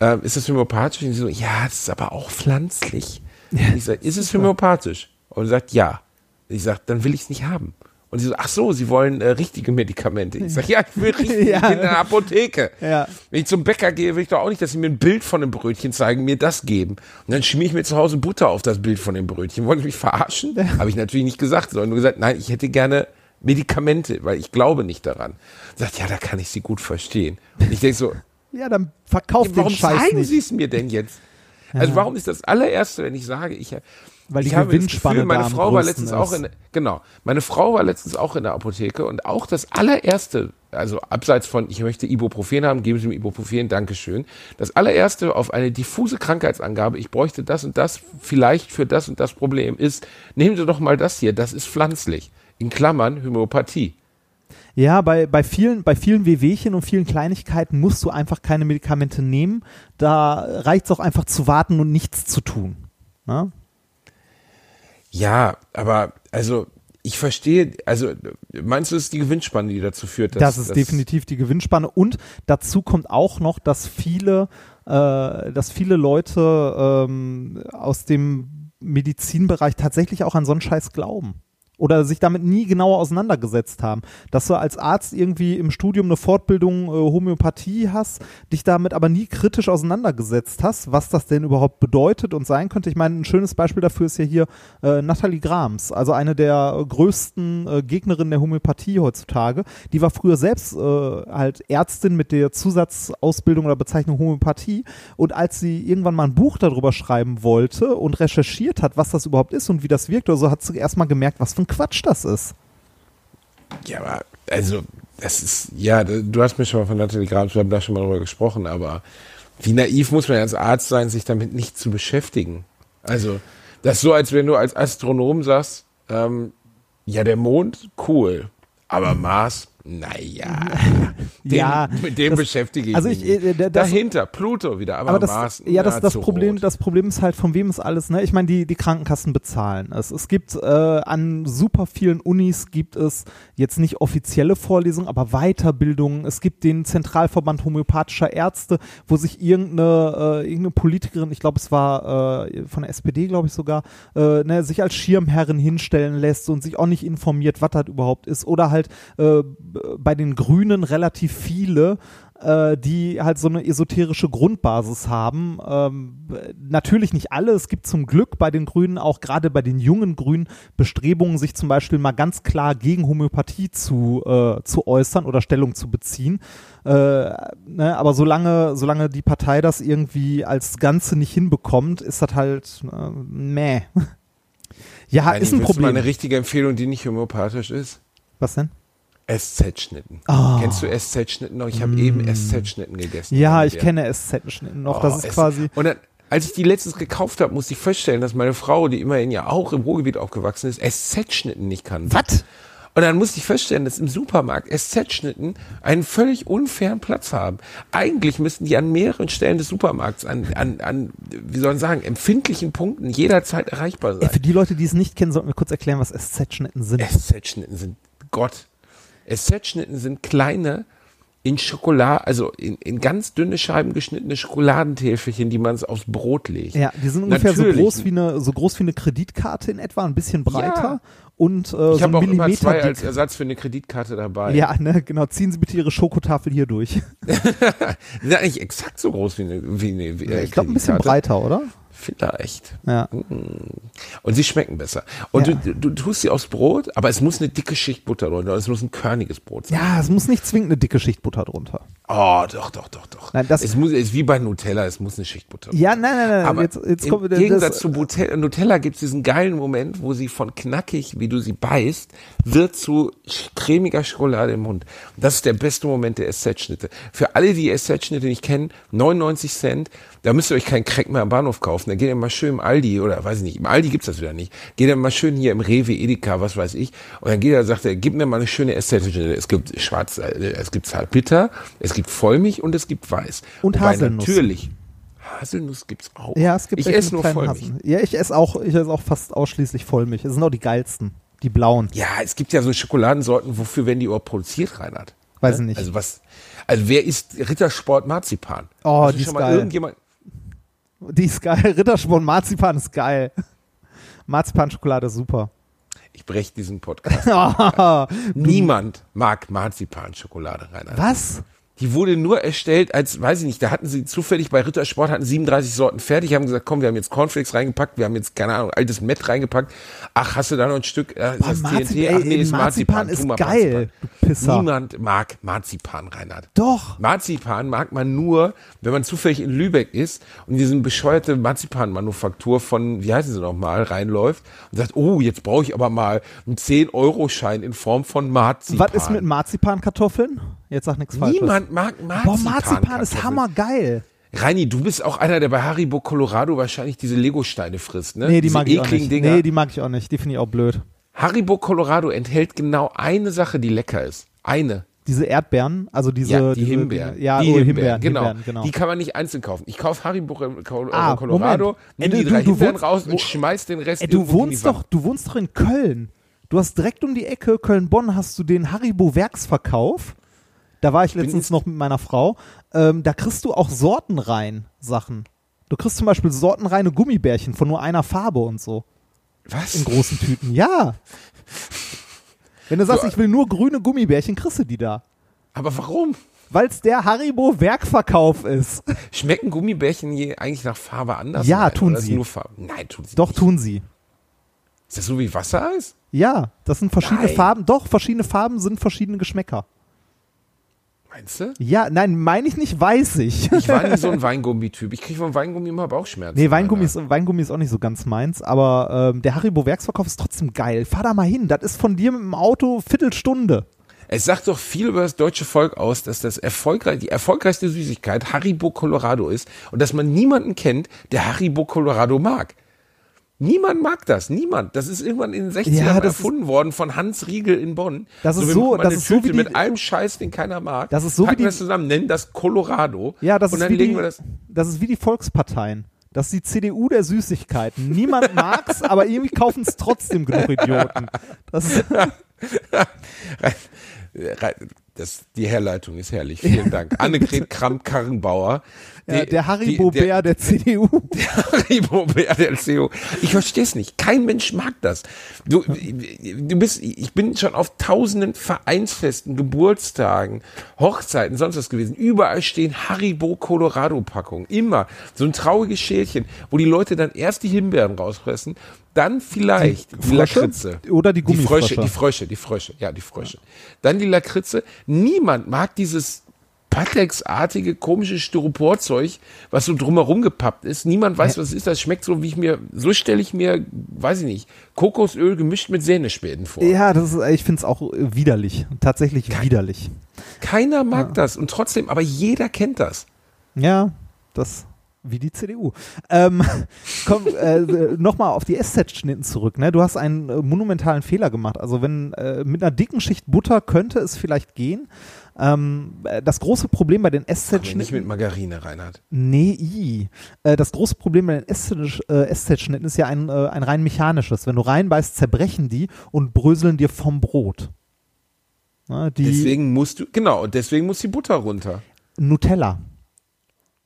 Ähm, ist das homöopathisch? Und sie so, ja, das ist aber auch pflanzlich. Und ich sage, ist es homöopathisch? Und sie sagt, ja. Und ich sage, dann will ich es nicht haben. Und sie so, ach so, Sie wollen äh, richtige Medikamente. Ich sage, ja, ich will [laughs] richtig, Ja. in der Apotheke. Ja. Wenn ich zum Bäcker gehe, will ich doch auch nicht, dass sie mir ein Bild von einem Brötchen zeigen, mir das geben. Und dann schmier ich mir zu Hause Butter auf das Bild von dem Brötchen. Wollen Sie mich verarschen? Habe ich natürlich nicht gesagt, sondern nur gesagt, nein, ich hätte gerne Medikamente, weil ich glaube nicht daran. Sagt, ja, da kann ich Sie gut verstehen. Und ich denke so, ja, dann verkauft warum den Scheiß zeigen nicht. Sie es mir denn jetzt? Also warum ist das allererste, wenn ich sage, ich Weil die ich habe das Gewinnspanne Gefühl, meine da Frau war letztens auch ist. in genau, meine Frau war letztens auch in der Apotheke und auch das allererste, also abseits von ich möchte Ibuprofen haben, geben Sie mir Ibuprofen, Dankeschön. Das allererste auf eine diffuse Krankheitsangabe, ich bräuchte das und das vielleicht für das und das Problem ist, nehmen Sie doch mal das hier, das ist pflanzlich. In Klammern Homöopathie. Ja, bei, bei vielen, bei vielen Wehwehchen und vielen Kleinigkeiten musst du einfach keine Medikamente nehmen. Da reicht es auch einfach zu warten und nichts zu tun. Ne? Ja, aber also ich verstehe, also meinst du, es ist die Gewinnspanne, die dazu führt, dass Das ist definitiv die Gewinnspanne. Und dazu kommt auch noch, dass viele, äh, dass viele Leute ähm, aus dem Medizinbereich tatsächlich auch an so einen Scheiß glauben. Oder sich damit nie genauer auseinandergesetzt haben. Dass du als Arzt irgendwie im Studium eine Fortbildung äh, Homöopathie hast, dich damit aber nie kritisch auseinandergesetzt hast, was das denn überhaupt bedeutet und sein könnte. Ich meine, ein schönes Beispiel dafür ist ja hier äh, Nathalie Grams, also eine der größten äh, Gegnerinnen der Homöopathie heutzutage. Die war früher selbst äh, halt Ärztin mit der Zusatzausbildung oder Bezeichnung Homöopathie. Und als sie irgendwann mal ein Buch darüber schreiben wollte und recherchiert hat, was das überhaupt ist und wie das wirkt oder so, hat sie erstmal gemerkt, was für ein Quatsch das ist. Ja, aber also, das ist, ja, du hast mir schon mal von Nathalie Grams, wir haben da schon mal drüber gesprochen, aber wie naiv muss man als Arzt sein, sich damit nicht zu beschäftigen? Also, das ist so, als wenn du als Astronom sagst, ähm, ja, der Mond, cool, aber Mars, naja, [laughs] den, Ja, mit dem das- beschäftige ich also mich. ich, äh, nicht. das- Dahinter, Pluto wieder, aber, Aber das, Mars, ja, das, das Problem, rot. das Problem ist halt, von wem ist alles, ne? Ich meine, die, die Krankenkassen bezahlen es. Es gibt äh, an super vielen Unis gibt es jetzt nicht offizielle Vorlesungen, aber Weiterbildungen. Es gibt den Zentralverband homöopathischer Ärzte, wo sich irgendeine, äh, irgendeine Politikerin, ich glaube, es war äh, von der SPD, glaube ich sogar, äh, ne, sich als Schirmherrin hinstellen lässt und sich auch nicht informiert, was das überhaupt ist. Oder halt äh, bei den Grünen relativ viele, äh, die halt so eine esoterische Grundbasis haben. Ähm, natürlich nicht alle. Es gibt zum Glück bei den Grünen, auch gerade bei den jungen Grünen, Bestrebungen, sich zum Beispiel mal ganz klar gegen Homöopathie zu, äh, zu äußern oder Stellung zu beziehen. Äh, ne, aber solange, solange die Partei das irgendwie als Ganze nicht hinbekommt, ist das halt äh, meh. [laughs] Ja, Nein, ist ein willst du mal Problem. eine richtige Empfehlung, die nicht homöopathisch ist? Was denn? SZ-Schnitten. Ah. Kennst du SZ-Schnitten noch? Ich habe eben SZ-Schnitten gegessen. Ja, ich kenne SZ-Schnitten noch. das Oh, ist es- quasi. Und dann, als ich die letztens gekauft habe, musste ich feststellen, dass meine Frau, die immerhin ja auch im Ruhrgebiet aufgewachsen ist, SZ-Schnitten nicht kann. Was? Und dann musste ich feststellen, dass im Supermarkt SZ-Schnitten einen völlig unfairen Platz haben. Eigentlich müssten die an mehreren Stellen des Supermarkts, an, an, an wie soll man sagen, empfindlichen Punkten jederzeit erreichbar Ey, sein. für die Leute, die es nicht kennen, sollten wir kurz erklären, was SZ-Schnitten sind. SZ-Schnitten sind Gott. SZ-Schnitten sind kleine in Schokolade, also in, in ganz dünne Scheiben geschnittene Schokoladentäfelchen, die man aufs Brot legt. Ja, die sind ungefähr so groß, wie eine, so groß wie eine Kreditkarte in etwa, ein bisschen breiter Ja. und äh, Ich so habe auch immer Millimeter zwei dick. als Ersatz für eine Kreditkarte dabei. Ja, ne, genau. Ziehen Sie bitte Ihre Schokotafel hier durch. [laughs] Die sind eigentlich exakt so groß wie eine, wie eine wie eine ich glaube, ein bisschen breiter, oder? Vielleicht. Ja. Und sie schmecken besser. Und Ja. du, du tust sie aufs Brot, aber es muss eine dicke Schicht Butter drunter. Es muss ein körniges Brot sein. Ja, es muss nicht zwingend eine dicke Schicht Butter drunter. Oh, doch, doch, doch, doch. Nein, das- es muss, es ist wie bei Nutella, es muss eine Schicht Butter Ja, nein, nein, nein. Aber jetzt, jetzt im kommt wieder Gegensatz das, zu Nutella, Nutella gibt es diesen geilen Moment, wo sie von knackig, wie du sie beißt, wird zu cremiger Schokolade im Mund. Und das ist der beste Moment der SZ-Schnitte. Für alle, die SZ-Schnitte nicht kennen, 99 Cent, da müsst ihr euch keinen Crack mehr am Bahnhof kaufen. Da geht ihr mal schön im Aldi oder weiß ich nicht, im Aldi gibt's das wieder nicht. Geht ihr mal schön hier im Rewe, Edeka, was weiß ich. Und dann geht er, sagt er, gib mir mal eine schöne SZ-Schnitte. Es gibt schwarz, äh, es gibt zartbitter, es gibt Vollmilch und es gibt weiß. Und Wobei Haselnuss. Natürlich. Haselnuss gibt's auch. ja, es gibt ich esse nur Vollmilch. Haseln. Ja, ich esse auch, ich esse auch fast ausschließlich Vollmilch. Es sind auch die geilsten. Die blauen. Ja, es gibt ja so Schokoladensorten, wofür werden die überhaupt produziert, Reinhard? Weiß Ne? ich nicht. Also was, also wer isst Rittersport Marzipan? Oh, Hast die schon ist mal geil. irgendjemand, Die ist geil. [laughs] Rittersporn Marzipan ist geil. Marzipan-Schokolade ist super. ich breche diesen Podcast. Was? [laughs] Niemand mag Marzipan-Schokolade, Reinhard. Die wurde nur erstellt als, weiß ich nicht, da hatten sie zufällig bei Rittersport hatten 37 Sorten fertig, haben gesagt, komm, wir haben jetzt Cornflakes reingepackt, wir haben jetzt, keine Ahnung, altes Met reingepackt. Ach, hast du da noch ein Stück, äh, ist Boah, das Marzipan, TNT? Ach nee, ey, ist Marzipan. Marzipan ist mal geil, Marzipan. Niemand mag Marzipan, Reinhard. Doch. Marzipan mag man nur, wenn man zufällig in Lübeck ist und in diese bescheuerte Marzipan-Manufaktur von, wie heißen sie nochmal, reinläuft und sagt, oh, jetzt brauche ich aber mal einen 10-Euro-Schein in Form von Marzipan. Was ist mit Marzipankartoffeln? Jetzt sag nichts Falsches. Niemand mag Marzipan. Boah, Marzipan ist hammergeil. Reini, du bist auch einer, der bei Haribo Colorado wahrscheinlich diese Lego-Steine frisst, ne? Nee, die diese mag ich auch nicht. Dinger. Nee, die mag ich auch nicht. Die finde ich auch blöd. Haribo Colorado enthält genau eine Sache, die lecker ist. Eine. Diese Erdbeeren, also diese. ja, die diese, Himbeeren. Ja, die oh, Himbeeren, genau. Himbeeren, genau. Die kann man nicht einzeln kaufen. Ich kaufe Haribo Col- Ah, Colorado, nimm Ey, die du- drei du Himbeeren wohnst- raus und schmeiß den Rest Ey, du die wohnst doch, du wohnst doch in Köln. Du hast direkt um die Ecke Köln-Bonn hast du den Haribo Werksverkauf. Da war ich letztens noch mit meiner Frau. Ähm, da kriegst du auch sortenrein Sachen. Du kriegst zum Beispiel sortenreine Gummibärchen von nur einer Farbe und so. Was? In großen Tüten. Ja. Wenn du sagst, Du- ich will nur grüne Gummibärchen, kriegst du die da. Aber warum? Weil es der Haribo Werkverkauf ist. Schmecken Gummibärchen je eigentlich nach Farbe anders? Ja, Nein, tun sie. Nur Farbe? Nein, tun sie Doch, nicht. tun sie. Ist das so wie Wassereis? Ja, das sind verschiedene Nein. Farben. Doch, verschiedene Farben sind verschiedene Geschmäcker. Meinst du? Ja, nein, meine ich nicht, weiß ich. Ich war nie so ein [laughs] Weingummi-Typ. Ich kriege vom Weingummi immer Bauchschmerzen. Nee, Weingummi ist, Weingummi ist auch nicht so ganz meins, aber ähm, der Haribo Werksverkauf ist trotzdem geil. Fahr da mal hin, das ist von dir mit dem Auto Viertelstunde. Es sagt doch viel über das deutsche Volk aus, dass das erfolgreich, die erfolgreichste Süßigkeit Haribo Colorado ist und dass man niemanden kennt, der Haribo Colorado mag. Niemand mag das, niemand. Das ist irgendwann in den 60ern Ja, erfunden worden von Hans Riegel in Bonn. Das ist so- machen das ist so wie die- mit allem Scheiß, den keiner mag. Das ist so wie packen die- das zusammen, nennen das Colorado. Ja, das und ist dann wie legen die, wir das. das ist wie die Volksparteien. Das ist die CDU der Süßigkeiten. Niemand mag's, aber irgendwie kaufen es trotzdem genug Idioten. Das [laughs] ist, Das, die Herleitung ist herrlich. Vielen Dank. [laughs] Annegret Kramp-Karrenbauer. ja, der Haribo die- der- der [laughs] CDU. Haribo Bär der CEO. Ich verstehe es nicht. Kein Mensch mag das. Du, du bist, ich bin schon auf tausenden Vereinsfesten, Geburtstagen, Hochzeiten, sonst was gewesen. Überall stehen Haribo Colorado Packungen. Immer. So ein trauriges Schälchen, wo die Leute dann erst die Himbeeren rauspressen, dann vielleicht die, Frösche? Lakritze. Oder die Die Frösche, Gummifrösche? die Frösche, die Frösche, ja, die Frösche. Dann die Lakritze. Niemand mag dieses Patex-artige, komische Styroporzeug, was so drumherum gepappt ist. Niemand weiß, was es ist. Das schmeckt so, wie ich mir, so stelle ich mir, weiß ich nicht, Kokosöl gemischt mit Sehnespäten vor. Ja, das ist, ich finde es auch widerlich. Tatsächlich widerlich. Keiner mag das und trotzdem, aber jeder kennt das. Ja, das. Wie die CDU. Ähm, [laughs] komm, äh, nochmal auf die SZ-Schnitten zurück. Ne? Du hast einen äh, monumentalen Fehler gemacht. Also wenn äh, mit einer dicken Schicht Butter könnte es vielleicht gehen. Ähm, äh, das große Problem bei den Aber nicht mit SZ-Schnitten. Margarine, Reinhard. Nee, i. Äh, das große Problem bei den SZ äh, SZ-Schnitten ist ja ein, äh, ein rein mechanisches. Wenn du reinbeißt, zerbrechen die und bröseln dir vom Brot. Na, die Deswegen musst du, genau, und deswegen muss die Butter runter. Nutella.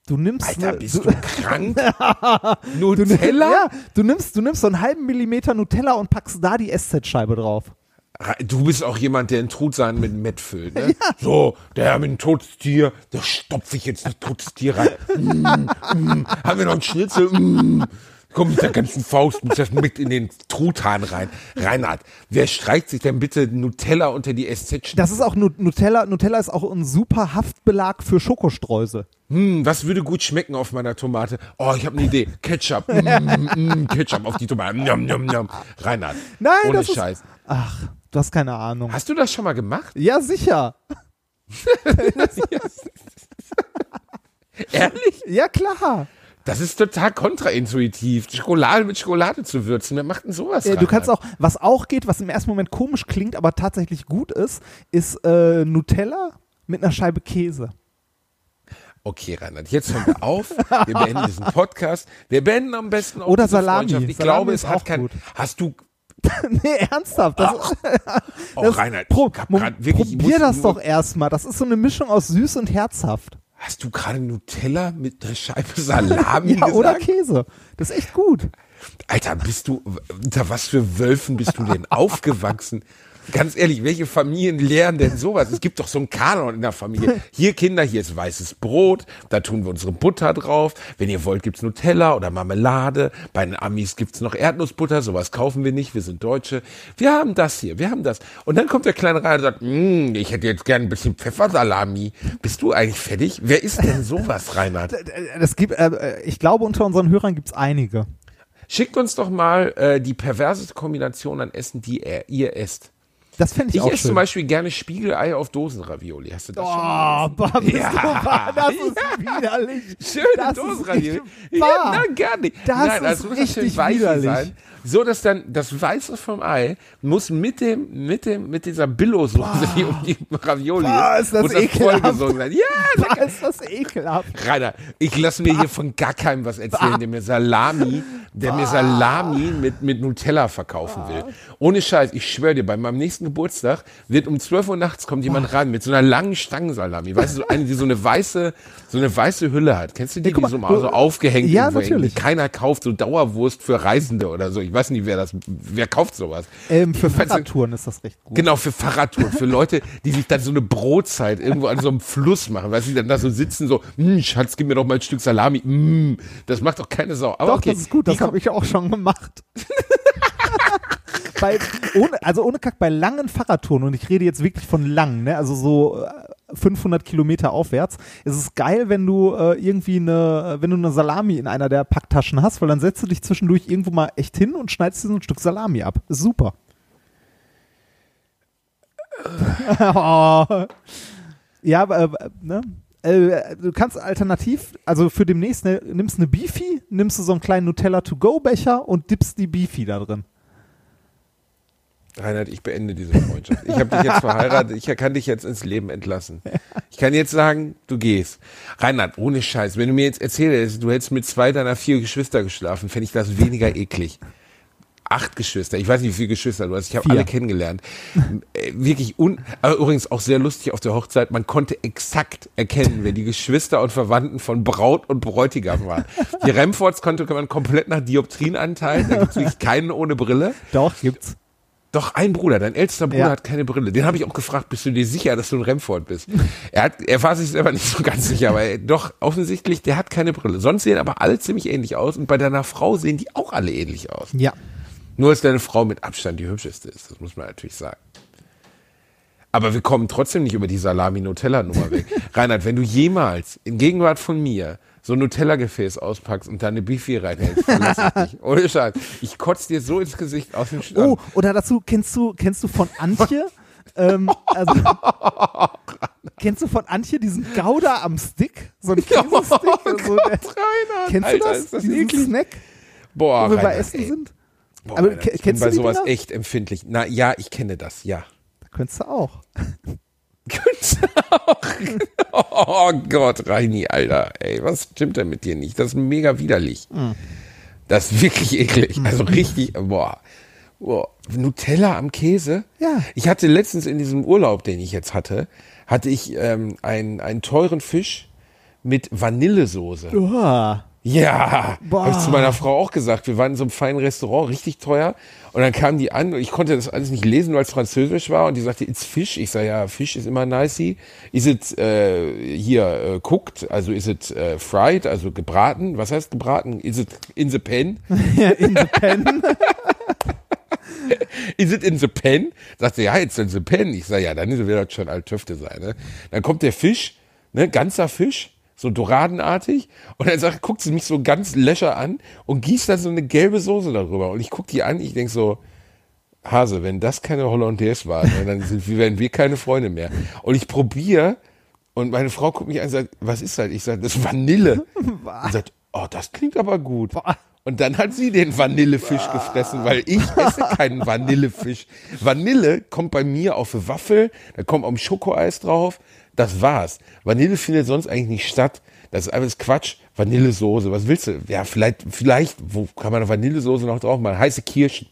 Du nimmst Alter, bist du, du krank? [laughs] Du, Nutella? Ja, du nimmst, du nimmst so einen halben Millimeter Nutella und packst da die SZ-Scheibe drauf. Ra- Du bist auch jemand, der einen Truthahn mit Mett füllt, ne? [laughs] So, der mit einem Todstier, da stopfe ich jetzt das Todstier rein. Mm, mm. Haben wir noch einen Schnitzel? Mm. Komm mit der ganzen Faust, mit in den Truthahn rein. Reinhard, wer streicht sich denn bitte Nutella unter die SZ? Das ist auch Nu- Nutella. Nutella ist auch ein super Haftbelag für Schokostreusel. Hm, was würde gut schmecken auf meiner Tomate? Oh, ich habe eine Idee. Ketchup. Mm, [laughs] mm, Ketchup auf die Tomate. Njam, njam, njam. Reinhard, Nein, ohne das ist- Scheiß. Ach, du hast keine Ahnung. Hast du das schon mal gemacht? Ja, sicher. [laughs] Ehrlich? [laughs] Ja, klar. Das ist total kontraintuitiv, Schokolade mit Schokolade zu würzen. Wer macht denn sowas? Äh, du kannst auch, was auch geht, was im ersten Moment komisch klingt, aber tatsächlich gut ist, ist äh, Nutella mit einer Scheibe Käse. Okay, Reinhard, jetzt hören wir auf. Wir beenden diesen Podcast. Wir beenden am besten auch Oder Salami. Freundschaft. Ich Salami glaube, es hat kein. gut. Hast du. [laughs] nee, ernsthaft. Das, [laughs] Oh, das, Reinhard, pro, ich hab grad wirklich, ich probier das doch erstmal. Das ist so eine Mischung aus süß und herzhaft. Hast du gerade Nutella mit einer Scheibe Salami [laughs] Ja, gesagt? oder Käse. Das ist echt gut. Alter, bist du, unter was für Wölfen bist du denn [laughs] aufgewachsen? Ganz ehrlich, welche Familien lehren denn sowas? Es gibt doch so einen Kanon in der Familie. Hier Kinder, hier ist weißes Brot, da tun wir unsere Butter drauf. Wenn ihr wollt, gibt's Nutella oder Marmelade. Bei den Amis gibt's noch Erdnussbutter, sowas kaufen wir nicht, wir sind Deutsche. Wir haben das hier, wir haben das. Und dann kommt der Kleine rein und sagt, "Mm, ich hätte jetzt gern ein bisschen Pfeffersalami. Bist du eigentlich fertig? Wer isst denn sowas, [laughs] Reinhard? Das gibt, äh, ich glaube, unter unseren Hörern gibt es einige. Schickt uns doch mal äh, die perverseste Kombination an Essen, die er, ihr esst. Das fände ich, Ich auch esse schön. zum Beispiel gerne Spiegelei auf Dosenravioli. Hast du das schon Oh, mal bah, bist Ja. du wahr? das ist widerlich. gegessen? Schöne ist Dosenravioli. Ja, nein, gar nicht. Das nein, ist muss ja schön richtig widerlich. sein. So, dass dann das Weiße vom Ei muss mit dem, mit dem, mit dieser Billo-Soße, die um die Ravioli Boah, ist das muss das vollgesogen sein. Ja, Bah, ist das ekelhaft. Rainer, ich lasse mir hier von gar keinem was erzählen, der mir Salami, der mir Salami mit, mit Nutella verkaufen will. Ohne Scheiß, ich schwöre dir, bei meinem nächsten Geburtstag wird um 12 Uhr nachts kommt jemand rein mit so einer langen Stangensalami. Weißt du, so eine, die so eine weiße, so eine weiße Hülle hat. Kennst du die, Ja, die so mal, mal so aufgehängt Ja, natürlich. Die keiner kauft, so Dauerwurst für Reisende oder so. Ich weiß nicht, wer das, wer kauft sowas? Ähm, für Fahrradtouren ist das recht gut. Genau, für Fahrradtouren, für Leute, die sich dann so eine Brotzeit irgendwo an so einem Fluss machen, weil sie dann da so sitzen, so, hm, Schatz, gib mir doch mal ein Stück Salami, mm, das macht doch keine Sau. Aber Doch, okay, das ist gut, das habe ich auch schon gemacht. [laughs] bei, ohne, also ohne Kack, bei langen Fahrradtouren, und ich rede jetzt wirklich von langen, ne, also so äh, 500 Kilometer aufwärts, ist es geil, wenn du äh, irgendwie eine, wenn du eine Salami in einer der Packtaschen hast, weil dann setzt du dich zwischendurch irgendwo mal echt hin und schneidest dir so ein Stück Salami ab. Ist super. oh. [laughs] Ja, aber, äh, ne? Äh, du kannst alternativ, also für demnächst, ne, nimmst eine Beefy, nimmst du so einen kleinen Nutella To-Go-Becher und dippst die Beefy da drin. Reinhard, ich beende diese Freundschaft. Ich habe dich jetzt verheiratet, ich kann dich jetzt ins Leben entlassen. Ich kann jetzt sagen, du gehst. Reinhard, ohne Scheiß, wenn du mir jetzt erzählst, du hättest mit zwei deiner vier Geschwister geschlafen, fände ich das weniger eklig. Acht Geschwister, ich weiß nicht, wie viele Geschwister du hast, ich habe alle kennengelernt. Äh, Wirklich un, aber übrigens auch sehr lustig auf der Hochzeit, man konnte exakt erkennen, wer die Geschwister und Verwandten von Braut und Bräutigam waren. Die Remfords konnte man komplett nach Dioptrien anteilen, da gibt's wirklich keinen ohne Brille. Doch, gibt's. Doch, ein Bruder, dein ältester Bruder Ja. hat keine Brille. Den habe ich auch gefragt, bist du dir sicher, dass du ein Remford bist? Er, hat, er war sich selber nicht so ganz sicher, aber er, doch, offensichtlich, der hat keine Brille. Sonst sehen aber alle ziemlich ähnlich aus und bei deiner Frau sehen die auch alle ähnlich aus. Ja. Nur, dass deine Frau mit Abstand die hübscheste ist, das muss man natürlich sagen. Aber wir kommen trotzdem nicht über die Salami-Nutella-Nummer weg. [laughs] Reinhard, wenn du jemals in Gegenwart von mir so ein Nutella-Gefäß auspackst und da eine Beefy reinhältst. Ohne Scheiß. Ich kotze dir so ins Gesicht aus dem Stand. Oh, oder dazu kennst du, kennst du von Antje? [laughs] ähm, also, Kennst du von Antje diesen Gouda am Stick? So ein [laughs] Käsestick? Oh so [laughs] der, Reinhard, kennst Alter, du das? Das diesen eklig? Snack, Boah, wo wir bei Reinhard, Essen ey. sind? Boah, Aber Reinhard, ke- ich bin kennst du bei sowas Dinger? echt empfindlich. Na ja, ich kenne das, ja. Da könntest du auch. Könnt's [laughs] auch. Oh Gott, Reini, Alter. Ey, was stimmt denn mit dir nicht? Das ist mega widerlich. Hm. Das ist wirklich eklig. Also richtig, boah. boah. Nutella am Käse? Ja. Ich hatte letztens in diesem Urlaub, den ich jetzt hatte, hatte ich ähm, einen, einen teuren Fisch mit Vanillesoße. Uah. Ja, habe ich zu meiner Frau auch gesagt. Wir waren in so einem feinen Restaurant, richtig teuer. Und dann kamen die an und ich konnte das alles nicht lesen, weil es französisch war. Und die sagte, it's Fisch. Ich sage, ja, Fisch ist immer nicey. Is it äh, hier äh, cooked? Also is it äh, fried? Also gebraten? Was heißt gebraten? Is it in the pen? Ja, in the pen. [laughs] Is it in the pen? Sagt sie, ja, it's in the pen. Ich sage, ja, dann wird das schon Altöfte sein. Ne? Dann kommt der Fisch, ne, ganzer Fisch, so doradenartig. Und dann sagt, guckt sie mich so ganz löcher an und gießt dann so eine gelbe Soße darüber. Und ich guck die an, ich denk so, Hase, wenn das keine Hollandaise war, ne, dann sind, wir- werden wir keine Freunde mehr. Und ich probiere und meine Frau guckt mich an und sagt, was ist das? Ich sage, das ist Vanille. [laughs] Und sagt, oh, das klingt aber gut. Und dann hat sie den Vanillefisch gefressen, weil ich esse keinen [laughs] Vanillefisch. Vanille kommt bei mir auf eine Waffel, da kommt auch ein Schokoeis drauf, das war's. Vanille findet sonst eigentlich nicht statt. Das ist alles Quatsch. Vanillesoße, was willst du? Ja, vielleicht, vielleicht, wo kann man eine Vanillesoße noch drauf machen? Heiße Kirschen.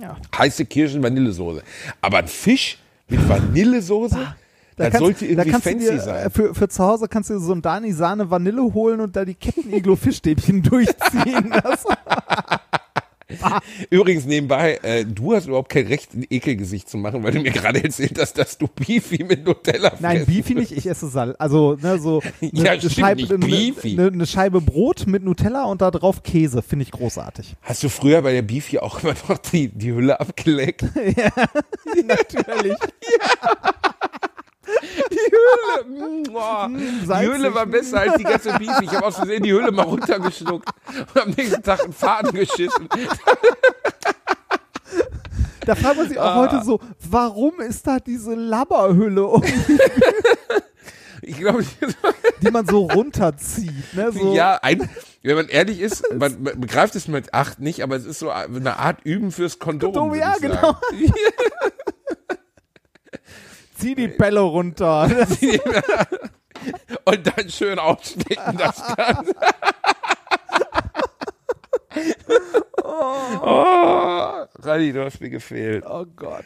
Ja. Heiße Kirschen, Vanillesoße. Aber ein Fisch mit Vanillesoße, das kannst- sollte irgendwie du fancy dir, äh, sein. Für, für zu Hause kannst du dir so ein Dani Sahne Vanille holen und da die Captain-Iglo-Fischstäbchen [laughs] durchziehen. Das, [laughs] Übrigens nebenbei, äh, du hast überhaupt kein Recht, ein Ekelgesicht zu machen, weil du mir gerade erzählt hast, dass du Beefy mit Nutella nein, fressen Beefy nicht, ich esse Sal. Also, ne, so [laughs] eine, Ja, eine Scheibe, Beefy. eine, eine Scheibe Brot mit Nutella und da drauf Käse. Finde ich großartig. Hast du früher bei der Beefy auch immer noch die, die Hülle abgeleckt? Natürlich. Die Hülle, boah, die. Hülle war besser als die ganze Beefy. Ich habe aus Versehen die Hülle mal runtergeschluckt und am nächsten Tag einen Faden geschissen. Da fragt man sich auch Ah. heute so, warum ist da diese Labberhülle, um, [laughs] Ich glaube, [laughs] die man so runterzieht? Ne? So, ja, ein, wenn man ehrlich ist, man, man begreift es mit acht nicht, aber es ist so eine Art Üben fürs Kondom. Kondom, ja, genau. [laughs] Zieh die Bälle runter. [laughs] Und dann schön ausstecken das Ganze. oh, Rally, du hast mir gefehlt. Oh Gott.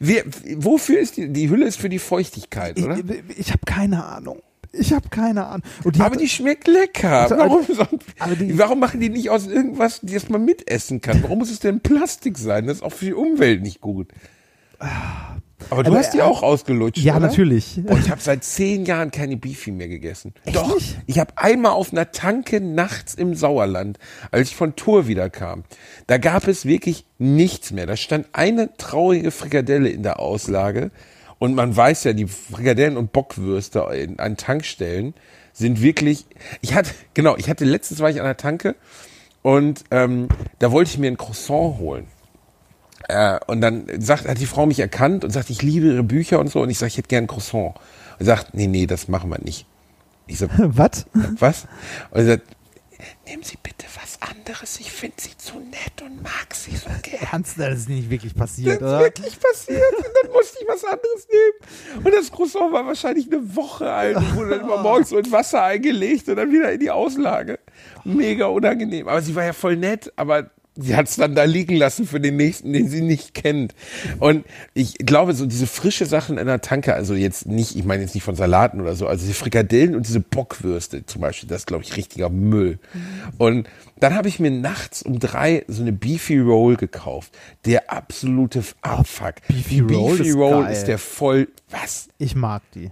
Wir, wofür ist die, die Hülle ist für die Feuchtigkeit, oder? Ich, ich habe keine Ahnung. Ich habe keine Ahnung. Die aber hat- die schmeckt lecker. Also, Warum, aber die- warum machen die nicht aus irgendwas, das man mitessen kann? Warum muss es denn Plastik sein? Das ist auch für die Umwelt nicht gut. Aber du Aber, hast die äh, auch ausgelutscht, ja, oder? natürlich. Boah, ich habe seit zehn Jahren keine Beefy mehr gegessen. Doch, nicht? ich habe einmal auf einer Tanke nachts im Sauerland, als ich von Tour wiederkam, da gab es wirklich nichts mehr. Da stand eine traurige Frikadelle in der Auslage. Und man weiß ja, die Frikadellen und Bockwürste in, an Tankstellen sind wirklich. Ich hatte, genau, ich hatte letztens war ich an der Tanke und ähm, da wollte ich mir ein Croissant holen. Äh, und dann sagt, hat die Frau mich erkannt und sagt, ich liebe ihre Bücher und so. Und ich sage, ich hätte gern Croissant. Und sagt, nee, nee, das machen wir nicht. Ich so, [laughs] Was? was? Und sie sagt, nehmen Sie bitte was anderes. Ich finde sie zu nett und mag sie so gern. Ernst, das ist nicht wirklich passiert, Das ist oder? wirklich passiert. Und dann musste ich was anderes nehmen. Und das Croissant war wahrscheinlich eine Woche alt und wurde dann immer morgens so in Wasser eingelegt und dann wieder in die Auslage. Mega unangenehm. Aber sie war ja voll nett, aber sie hat es dann da liegen lassen für den nächsten, den sie nicht kennt. Und ich glaube, so diese frische Sachen in der Tanke, also jetzt nicht, ich meine jetzt nicht von Salaten oder so, also die Frikadellen und diese Bockwürste zum Beispiel, das ist, glaube ich, richtiger Müll. Und dann habe ich mir nachts um drei so eine Beefy Roll gekauft. Der absolute Abfuck. Beefy Roll Beefy ist Roll geil. ist der voll, was? Ich mag die.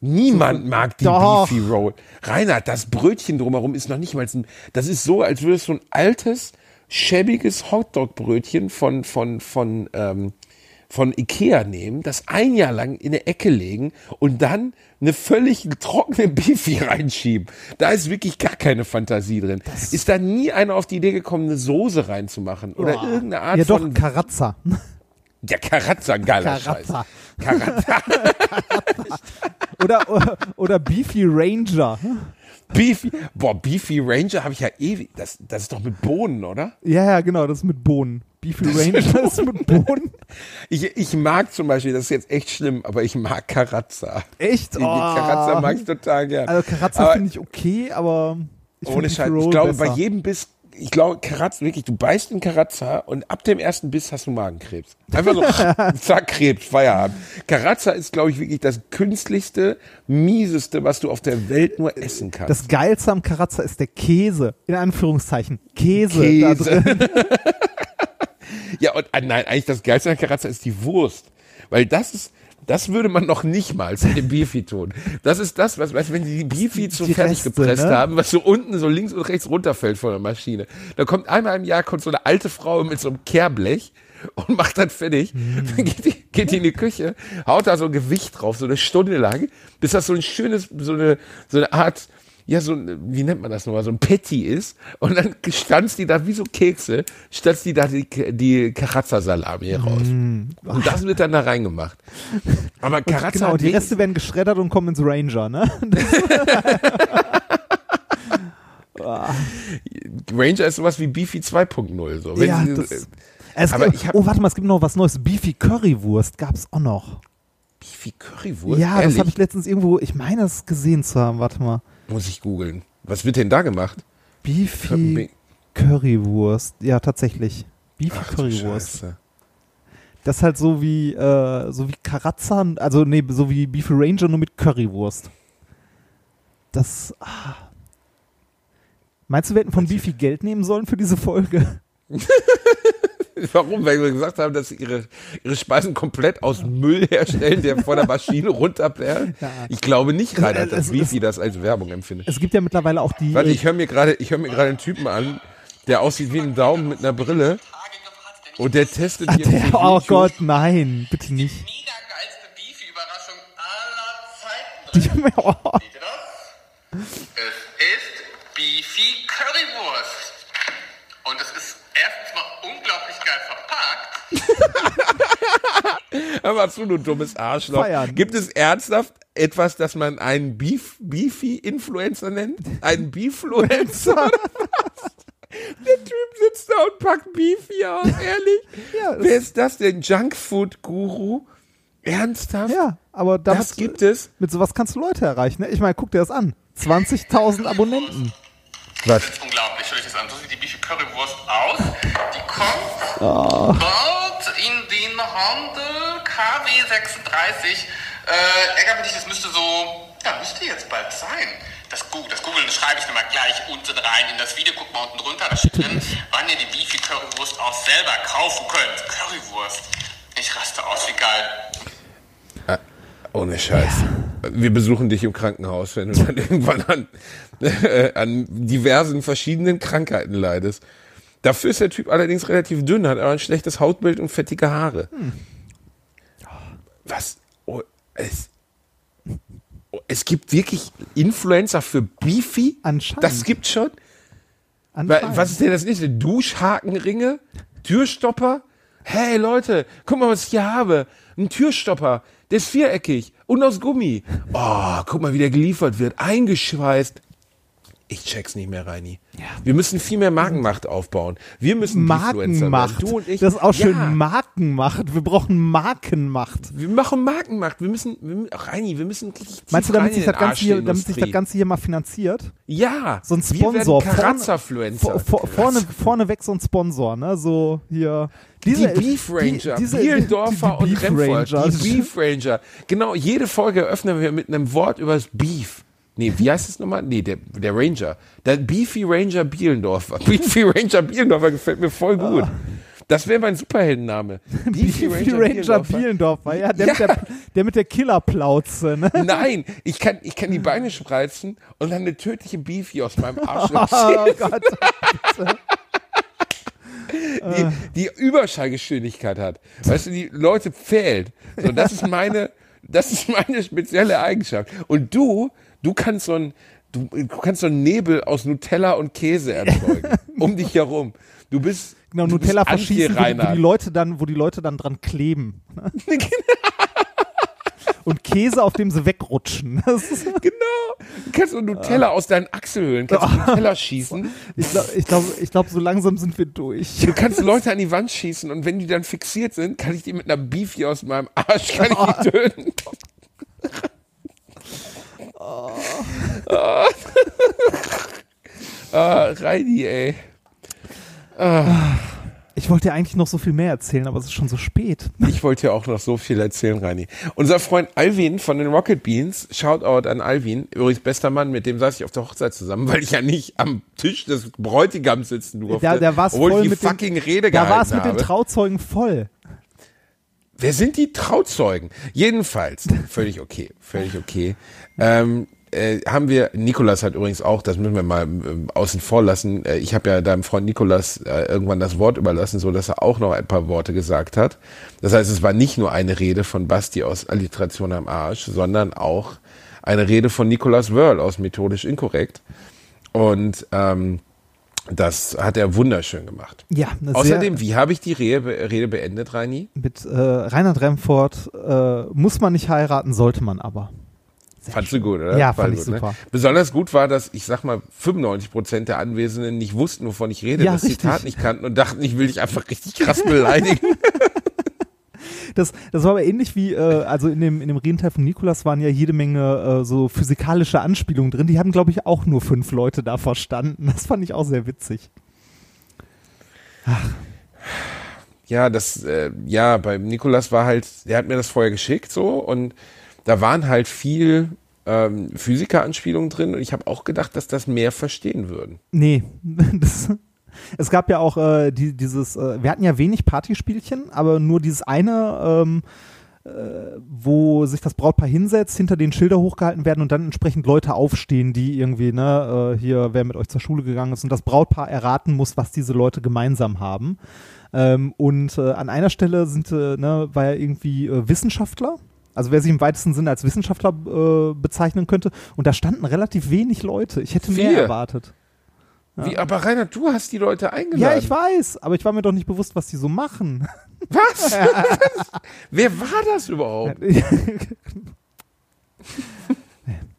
Niemand mag die Doch. Beefy Roll. Reinhard, das Brötchen drumherum ist noch nicht mal ein, das ist so, als würdest du ein altes, schäbiges Hotdog-Brötchen von, von, von, ähm, von Ikea nehmen, das ein Jahr lang in eine Ecke legen und dann eine völlig trockene [laughs] Beefy reinschieben. Da ist wirklich gar keine Fantasie drin. ist da nie einer auf die Idee gekommen, eine Soße reinzumachen oder Boah. irgendeine Art Ja, doch, von Karazza. der Karazza, geiler Karazza. Scheiß. Karazza. Oder, [laughs] oder, oder Beefy Ranger. Beefy. Boah, Beefy Ranger habe ich ja ewig. Das, das ist doch mit Bohnen, oder? Ja, ja, genau, das ist mit Bohnen. Beefy Ranger [laughs] ist mit Bohnen. Ich, ich mag zum Beispiel, das ist jetzt echt schlimm, aber ich mag Karazza. Echt? Die, die Karazza mag ich total gern. Also Karazza finde ich okay, aber ich Ohne Scheiß. Ich glaube, besser. bei jedem Biss, ich glaube, Karazza, wirklich, du beißt in Karazza und ab dem ersten Biss hast du Magenkrebs. Einfach so, [laughs] zack, Krebs, Feierabend. Karazza ist, glaube ich, wirklich das künstlichste, mieseste, was du auf der Welt nur essen kannst. Das Geilste am Karazza ist der Käse, in Anführungszeichen. Käse, Käse. da drin. [laughs] [laughs] Ja, und äh, nein, eigentlich das Geilste an Karazza ist die Wurst. Weil das ist, das würde man noch nicht mal mit dem Beefy tun. Das ist das, was, weißt, du, wenn die die Beefy so fertig Reste, gepresst ne? haben, was so unten so links und rechts runterfällt von der Maschine. Da kommt einmal im Jahr kommt so eine alte Frau mit so einem Kehrblech und macht das fertig. Mhm. Dann geht die, geht die in die Küche, haut da so ein Gewicht drauf, so eine Stunde lang, bis das so ein schönes, so eine, so eine Art, ja, so ein, wie nennt man das nochmal, so ein Patty ist. Und dann stanzt die da wie so Kekse, stanzt die da die, die Karazza-Salami raus. Und das wird dann da reingemacht. [laughs] Aber Karazza genau, hat und die Reste werden geschreddert und kommen ins Ranger, ne? [laughs] Ranger ist sowas wie Beefy 2.0. So. Wenn ja, sie- das, es aber gibt, oh, warte mal, es gibt noch was Neues. Beefy Currywurst gab's auch noch. Beefy Currywurst? ja, das Ehrlich? habe ich letztens irgendwo, ich meine, es gesehen zu haben. Warte mal. Muss ich googeln. Was wird denn da gemacht? Beefy Currywurst. Ja, tatsächlich. Beefy Ach, Currywurst. Das ist halt so wie, äh, so wie Karazza, also nee, so wie Beefy Ranger, nur mit Currywurst. Das. Ah. Meinst du, wir hätten von Beefy Geld nehmen sollen für diese Folge? [laughs] [laughs] Warum? Weil wir gesagt haben, dass sie ihre, ihre Speisen komplett aus Müll herstellen, der vor der Maschine runterperlt. [laughs] Ja. Ich glaube nicht, Rainer, Es- dass Beefy das als Werbung empfindet. Es gibt ja mittlerweile auch die. Warte, ich höre mir gerade, ich höre mir gerade einen Typen an, der aussieht wie ein Daumen mit einer Brille. Und der testet Ah, hier der, oh Gott, nein, bitte nicht. mega geilste Beefy-Überraschung aller Zeiten. Die, oh, Seht ihr das? Es ist Beefy Currywurst. Und es ist erstens mal unglaublich geil verpackt. [laughs] Hör mal zu, du dummes Arschloch. Feiern. Gibt es ernsthaft etwas, das man einen Beef, Beefy-Influencer nennt? Einen [laughs] was? Der Typ sitzt da und packt Beefy aus, ehrlich? [laughs] Ja, das- Wer ist das denn? Junkfood-Guru? Ernsthaft? ja, aber damit, Das gibt es? mit sowas kannst du Leute erreichen. Ne? Ich meine, guck dir das an. 20.000 Abonnenten. Was? Unglaublich, schau dich das an. So sieht die Beefy Currywurst aus. Die kommt bald in den Handel KW 36. Äh, ärgert mich nicht, das müsste so, ja, müsste jetzt bald sein. Das, Google, das Googeln das schreibe ich dir mal gleich unten rein in das Video. Guck mal unten drunter, da steht drin, wann ihr die Beefy Currywurst auch selber kaufen könnt. Currywurst. Ich raste aus, wie geil. Ohne Scheiß. Wir besuchen dich im Krankenhaus, wenn du dann [laughs] irgendwann an, [laughs] an diversen verschiedenen Krankheiten leidest. Dafür ist der Typ allerdings relativ dünn, hat aber ein schlechtes Hautbild und fettige Haare. Was? Oh, es, oh, es gibt wirklich Influencer für Beefy? Anscheinend. Das gibt schon? Anscheinend. Was ist denn das nächste? Duschhakenringe? Türstopper? Hey Leute, guck mal, was ich hier habe. Ein Türstopper. Der ist viereckig und aus Gummi. Oh, guck mal, wie der geliefert wird. Eingeschweißt. Ich check's nicht mehr, Reini. Wir müssen viel mehr Markenmacht aufbauen. Wir müssen Markenmacht. Du und ich. Das ist auch schön Ja. Markenmacht. Wir brauchen Markenmacht. Wir machen Markenmacht. Wir müssen, wir, Reini, wir müssen richtig Meinst du, damit sich, das Ganze hier, damit sich das. Ganze hier mal finanziert? Ja. So ein Sponsor. werden Karazza-Fluencer. Vor, vor, vorne, vorneweg so ein Sponsor, ne? So hier. Diese, die Beef Ranger, die- diese- Bielendorfer die- die und Beef Ranger. die Beef Ranger. Genau, jede Folge eröffnen wir mit einem Wort über das Beef. Nee, wie heißt es nochmal? Nee, der, der Ranger. Der Beefy Ranger Bielendorfer. [laughs] Beefy Ranger Bielendorfer gefällt mir voll gut. Das wäre mein Superheldenname. [laughs] Beefy Ranger, Bielendorfer, ja, der, Mit Ja. der, der mit der Killerplauze, ne? [laughs] Nein, ich kann, ich kann die Beine spreizen und dann eine tödliche Beefy aus meinem Arsch Oh ziehen. Gott. die, die Überschallgeschwindigkeit hat. Weißt du, die Leute fehlt. So, das ist meine, das ist meine spezielle Eigenschaft. Und du, du kannst so ein, du, du kannst so einen Nebel aus Nutella und Käse erzeugen. [laughs] um dich herum. Du bist, Genau, du Nutella bist verschießen, wo, wo, die Leute dann, wo die Leute dann dran kleben. [laughs] und Käse, auf dem sie wegrutschen. [laughs] Genau. Du kannst so Nutella aus deinen Achselhöhlen, kannst du Nutella schießen. ich glaube, ich glaub, ich glaub, so langsam sind wir durch. Du kannst Leute an die Wand schießen und wenn die dann fixiert sind, kann ich die mit einer Beefy aus meinem Arsch kann ich die töten. Oh. [laughs] Ah, Reini, ey. Ich wollte dir eigentlich noch so viel mehr erzählen, aber es ist schon so spät. Ich wollte ja auch noch so viel erzählen, Reini. Unser Freund Alvin von den Rocket Beans, Shoutout an Alvin, übrigens bester Mann, mit dem saß ich auf der Hochzeit zusammen, [laughs] weil ich ja nicht am Tisch des Bräutigams sitzen durfte. Der, der war's obwohl voll ich die mit fucking den, Rede Da war gehalten es mit habe. den Trauzeugen voll. Wer sind die Trauzeugen? Jedenfalls, völlig okay, völlig okay. Ähm, äh, haben wir, Nikolas hat übrigens auch, das müssen wir mal ähm, außen vor lassen, äh, ich habe ja deinem Freund Nikolas äh, irgendwann das Wort überlassen, so dass er auch noch ein paar Worte gesagt hat. Das heißt, es war nicht nur eine Rede von Basti aus Alliteration am Arsch, sondern auch eine Rede von Nikolas Wörl aus Methodisch Inkorrekt. Und ähm, das hat er wunderschön gemacht. Ja, Außerdem, sehr, wie habe ich die Rede, Rede beendet, Reini? mit äh, Reinhard Remford äh, muss man nicht heiraten, sollte man aber. Fandst du gut, oder? Ja, War fand ich gut, super. Ne? Besonders gut war, dass ich sag mal 95 Prozent der Anwesenden nicht wussten, wovon ich rede, Ja, das richtig. Zitat nicht kannten und dachten, ich will dich einfach richtig krass beleidigen. [laughs] Das, das war aber ähnlich wie, äh, also in dem, in dem Redenteil von Nikolas waren ja jede Menge äh, so physikalische Anspielungen drin. Die haben, glaube ich, auch nur fünf Leute da verstanden. Das fand ich auch sehr witzig. ja, das, äh, ja, bei Nikolas war halt, der hat mir das vorher geschickt so und da waren halt viel ähm, Physiker-Anspielungen drin und ich habe auch gedacht, dass das mehr verstehen würden. Nee, [laughs] das, es gab ja auch äh, die, dieses, äh, wir hatten ja wenig Partyspielchen, aber nur dieses eine, ähm, äh, wo sich das Brautpaar hinsetzt, hinter den Schilder hochgehalten werden und dann entsprechend Leute aufstehen, die irgendwie, ne, äh, hier, wer mit euch zur Schule gegangen ist und das Brautpaar erraten muss, was diese Leute gemeinsam haben. Ähm, und äh, an einer Stelle sind, äh, ne, war ja irgendwie Wissenschaftler. Also wer sich im weitesten Sinne als Wissenschaftler äh, bezeichnen könnte. Und da standen relativ wenig Leute. Ich hätte mehr Vier. erwartet. Wie, aber Rainer, du hast die Leute eingeladen. Ja, ich weiß, aber ich war mir doch nicht bewusst, was die so machen. [laughs] Was? [laughs] Wer war das überhaupt? [laughs]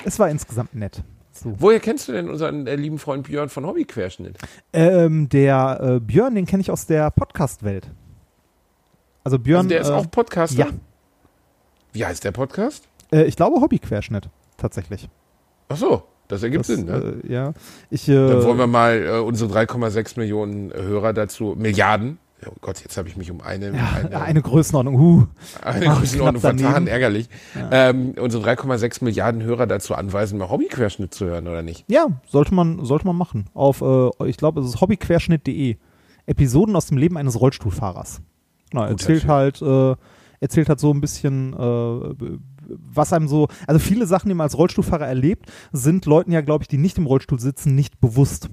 es war insgesamt nett. So. Woher kennst du denn unseren äh, lieben Freund Björn von Hobbyquerschnitt? Ähm, der äh, Björn, den kenne ich aus der Podcast-Welt. Also Björn, Also der ist äh, auch Podcaster? ja. Wie heißt der Podcast? äh, ich glaube Hobbyquerschnitt, tatsächlich. Ach so, das ergibt Das, Sinn, ne? äh, ja. Ich, äh, Dann wollen wir mal äh, unsere 3,6 Millionen Hörer dazu, Milliarden, oh Gott, jetzt habe ich mich um eine, ja, eine, eine Größenordnung. Huh. eine Ach, Größenordnung vertan, ärgerlich, ähm, unsere 3,6 Milliarden Hörer dazu anweisen, mal Hobbyquerschnitt zu hören, oder nicht? Ja, sollte man, sollte man machen. Auf, äh, ich glaube, es ist hobbyquerschnitt.de. Episoden aus dem Leben eines Rollstuhlfahrers. Guter erzählt halt, äh, erzählt halt so ein bisschen, äh, was einem so, also viele Sachen, die man als Rollstuhlfahrer erlebt, sind Leuten ja, glaube ich, die nicht im Rollstuhl sitzen, nicht bewusst.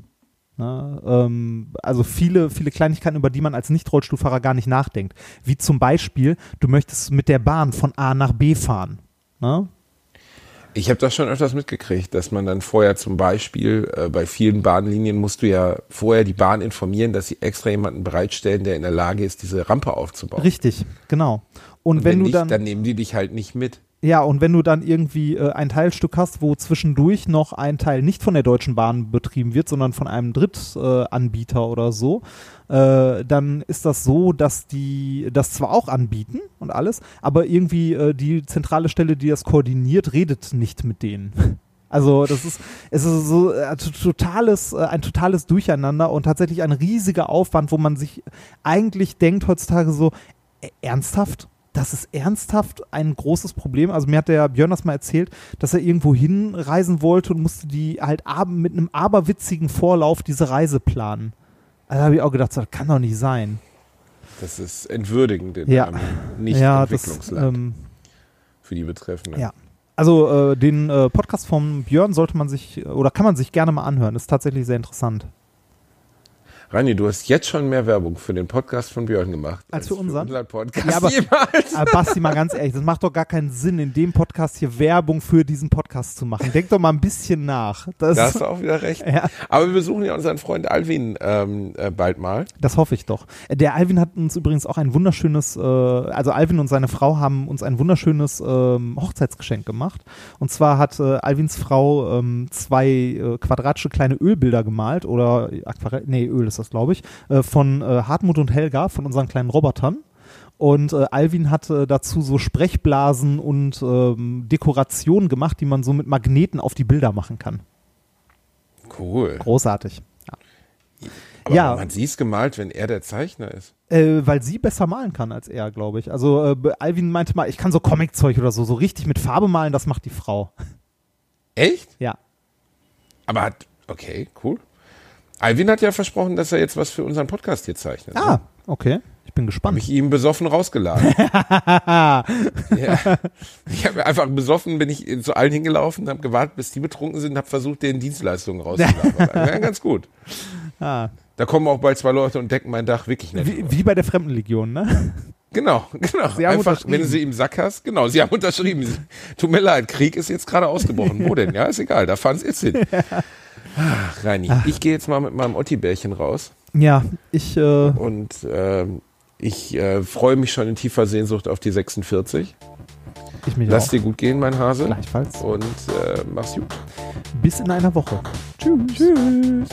Ne? Ähm, also viele, viele Kleinigkeiten, über die man als Nicht-Rollstuhlfahrer gar nicht nachdenkt. Wie zum Beispiel, du möchtest mit der Bahn von A nach B fahren. Ne? Ich habe das schon öfters mitgekriegt, dass man dann vorher zum Beispiel äh, bei vielen Bahnlinien musst du ja vorher die Bahn informieren, dass sie extra jemanden bereitstellen, der in der Lage ist, diese Rampe aufzubauen. Richtig, genau. Und, Und wenn, wenn, du nicht, dann, dann nehmen die dich halt nicht mit. Ja, und wenn du dann irgendwie äh, ein Teilstück hast, wo zwischendurch noch ein Teil nicht von der Deutschen Bahn betrieben wird, sondern von einem Drittanbieter äh, oder so, äh, dann ist das so, dass die das zwar auch anbieten und alles, aber irgendwie äh, die zentrale Stelle, die das koordiniert, redet nicht mit denen. [laughs] Also das ist, es ist so äh, to- totales, äh, ein totales Durcheinander und tatsächlich ein riesiger Aufwand, wo man sich eigentlich denkt heutzutage so, ernsthaft? Das ist ernsthaft ein großes Problem. Also mir hat der Björn das mal erzählt, dass er irgendwo hinreisen wollte und musste die halt mit einem aberwitzigen Vorlauf diese Reise planen. Also habe ich auch gedacht, das kann doch nicht sein. Das ist entwürdigend in Ja. einem ja, das, Nicht-Entwicklungsland ähm, für die Betreffenden. ja. Also äh, den äh, Podcast vom Björn sollte man sich oder kann man sich gerne mal anhören. Ist tatsächlich sehr interessant. Rani, du hast jetzt schon mehr Werbung für den Podcast von Björn gemacht. Als für unseren? Podcast Ja, aber- jemals. Aber Basti, mal ganz ehrlich, das macht doch gar keinen Sinn, in dem Podcast hier Werbung für diesen Podcast zu machen. Denk doch mal ein bisschen nach. Das, Da hast du auch wieder recht. Ja. Aber wir besuchen ja unseren Freund Alvin ähm, äh, bald mal. Das hoffe ich doch. Der Alvin hat uns übrigens auch ein wunderschönes, äh, also Alvin und seine Frau haben uns ein wunderschönes ähm, Hochzeitsgeschenk gemacht. Und zwar hat äh, Alvins Frau ähm, zwei äh, quadratische kleine Ölbilder gemalt oder Aquarell, nee, Öl ist das, glaube ich, äh, von äh, Hartmut und Helga, von unseren kleinen Robotern. Und äh, Alvin hat äh, dazu so Sprechblasen und ähm, Dekorationen gemacht, die man so mit Magneten auf die Bilder machen kann. Cool. Großartig. Aber Ja. man sieht es gemalt, wenn er der Zeichner ist. Äh, weil sie besser malen kann als er, glaube ich. Also äh, Alvin meinte mal, ich kann so Comiczeug oder so, so richtig mit Farbe malen, das macht die Frau. Echt? Ja. Aber hat, okay, cool. Alvin hat ja versprochen, dass er jetzt was für unseren Podcast hier zeichnet. ne? Ah, okay. Ich bin Habe gespannt. ich ihm besoffen rausgeladen. [laughs] ja. Ich habe einfach besoffen, bin ich zu allen hingelaufen, habe gewartet, bis die betrunken sind, habe versucht, denen Dienstleistungen rauszuladen. [laughs] ja, ganz gut. Ah. Da kommen auch bald zwei Leute und decken mein Dach wirklich nett. Wie, wie bei der Fremdenlegion, ne? Genau, genau. Sie haben Einfach, wenn du sie im Sack hast, genau, sie haben unterschrieben. [laughs] Tut mir leid, Krieg ist jetzt gerade ausgebrochen. Wo denn? Ja, ist egal, da fahren sie jetzt hin. Ach, Reini, Ach. ich gehe jetzt mal mit meinem Otti-Bärchen raus. Ja, ich. Äh und äh, ich äh, freue mich schon in tiefer Sehnsucht auf die 46. Ich mich Lass auch. dir gut gehen, mein Hase. Gleichfalls. Und äh, mach's gut. Bis in einer Woche. Tschüss. Tschüss.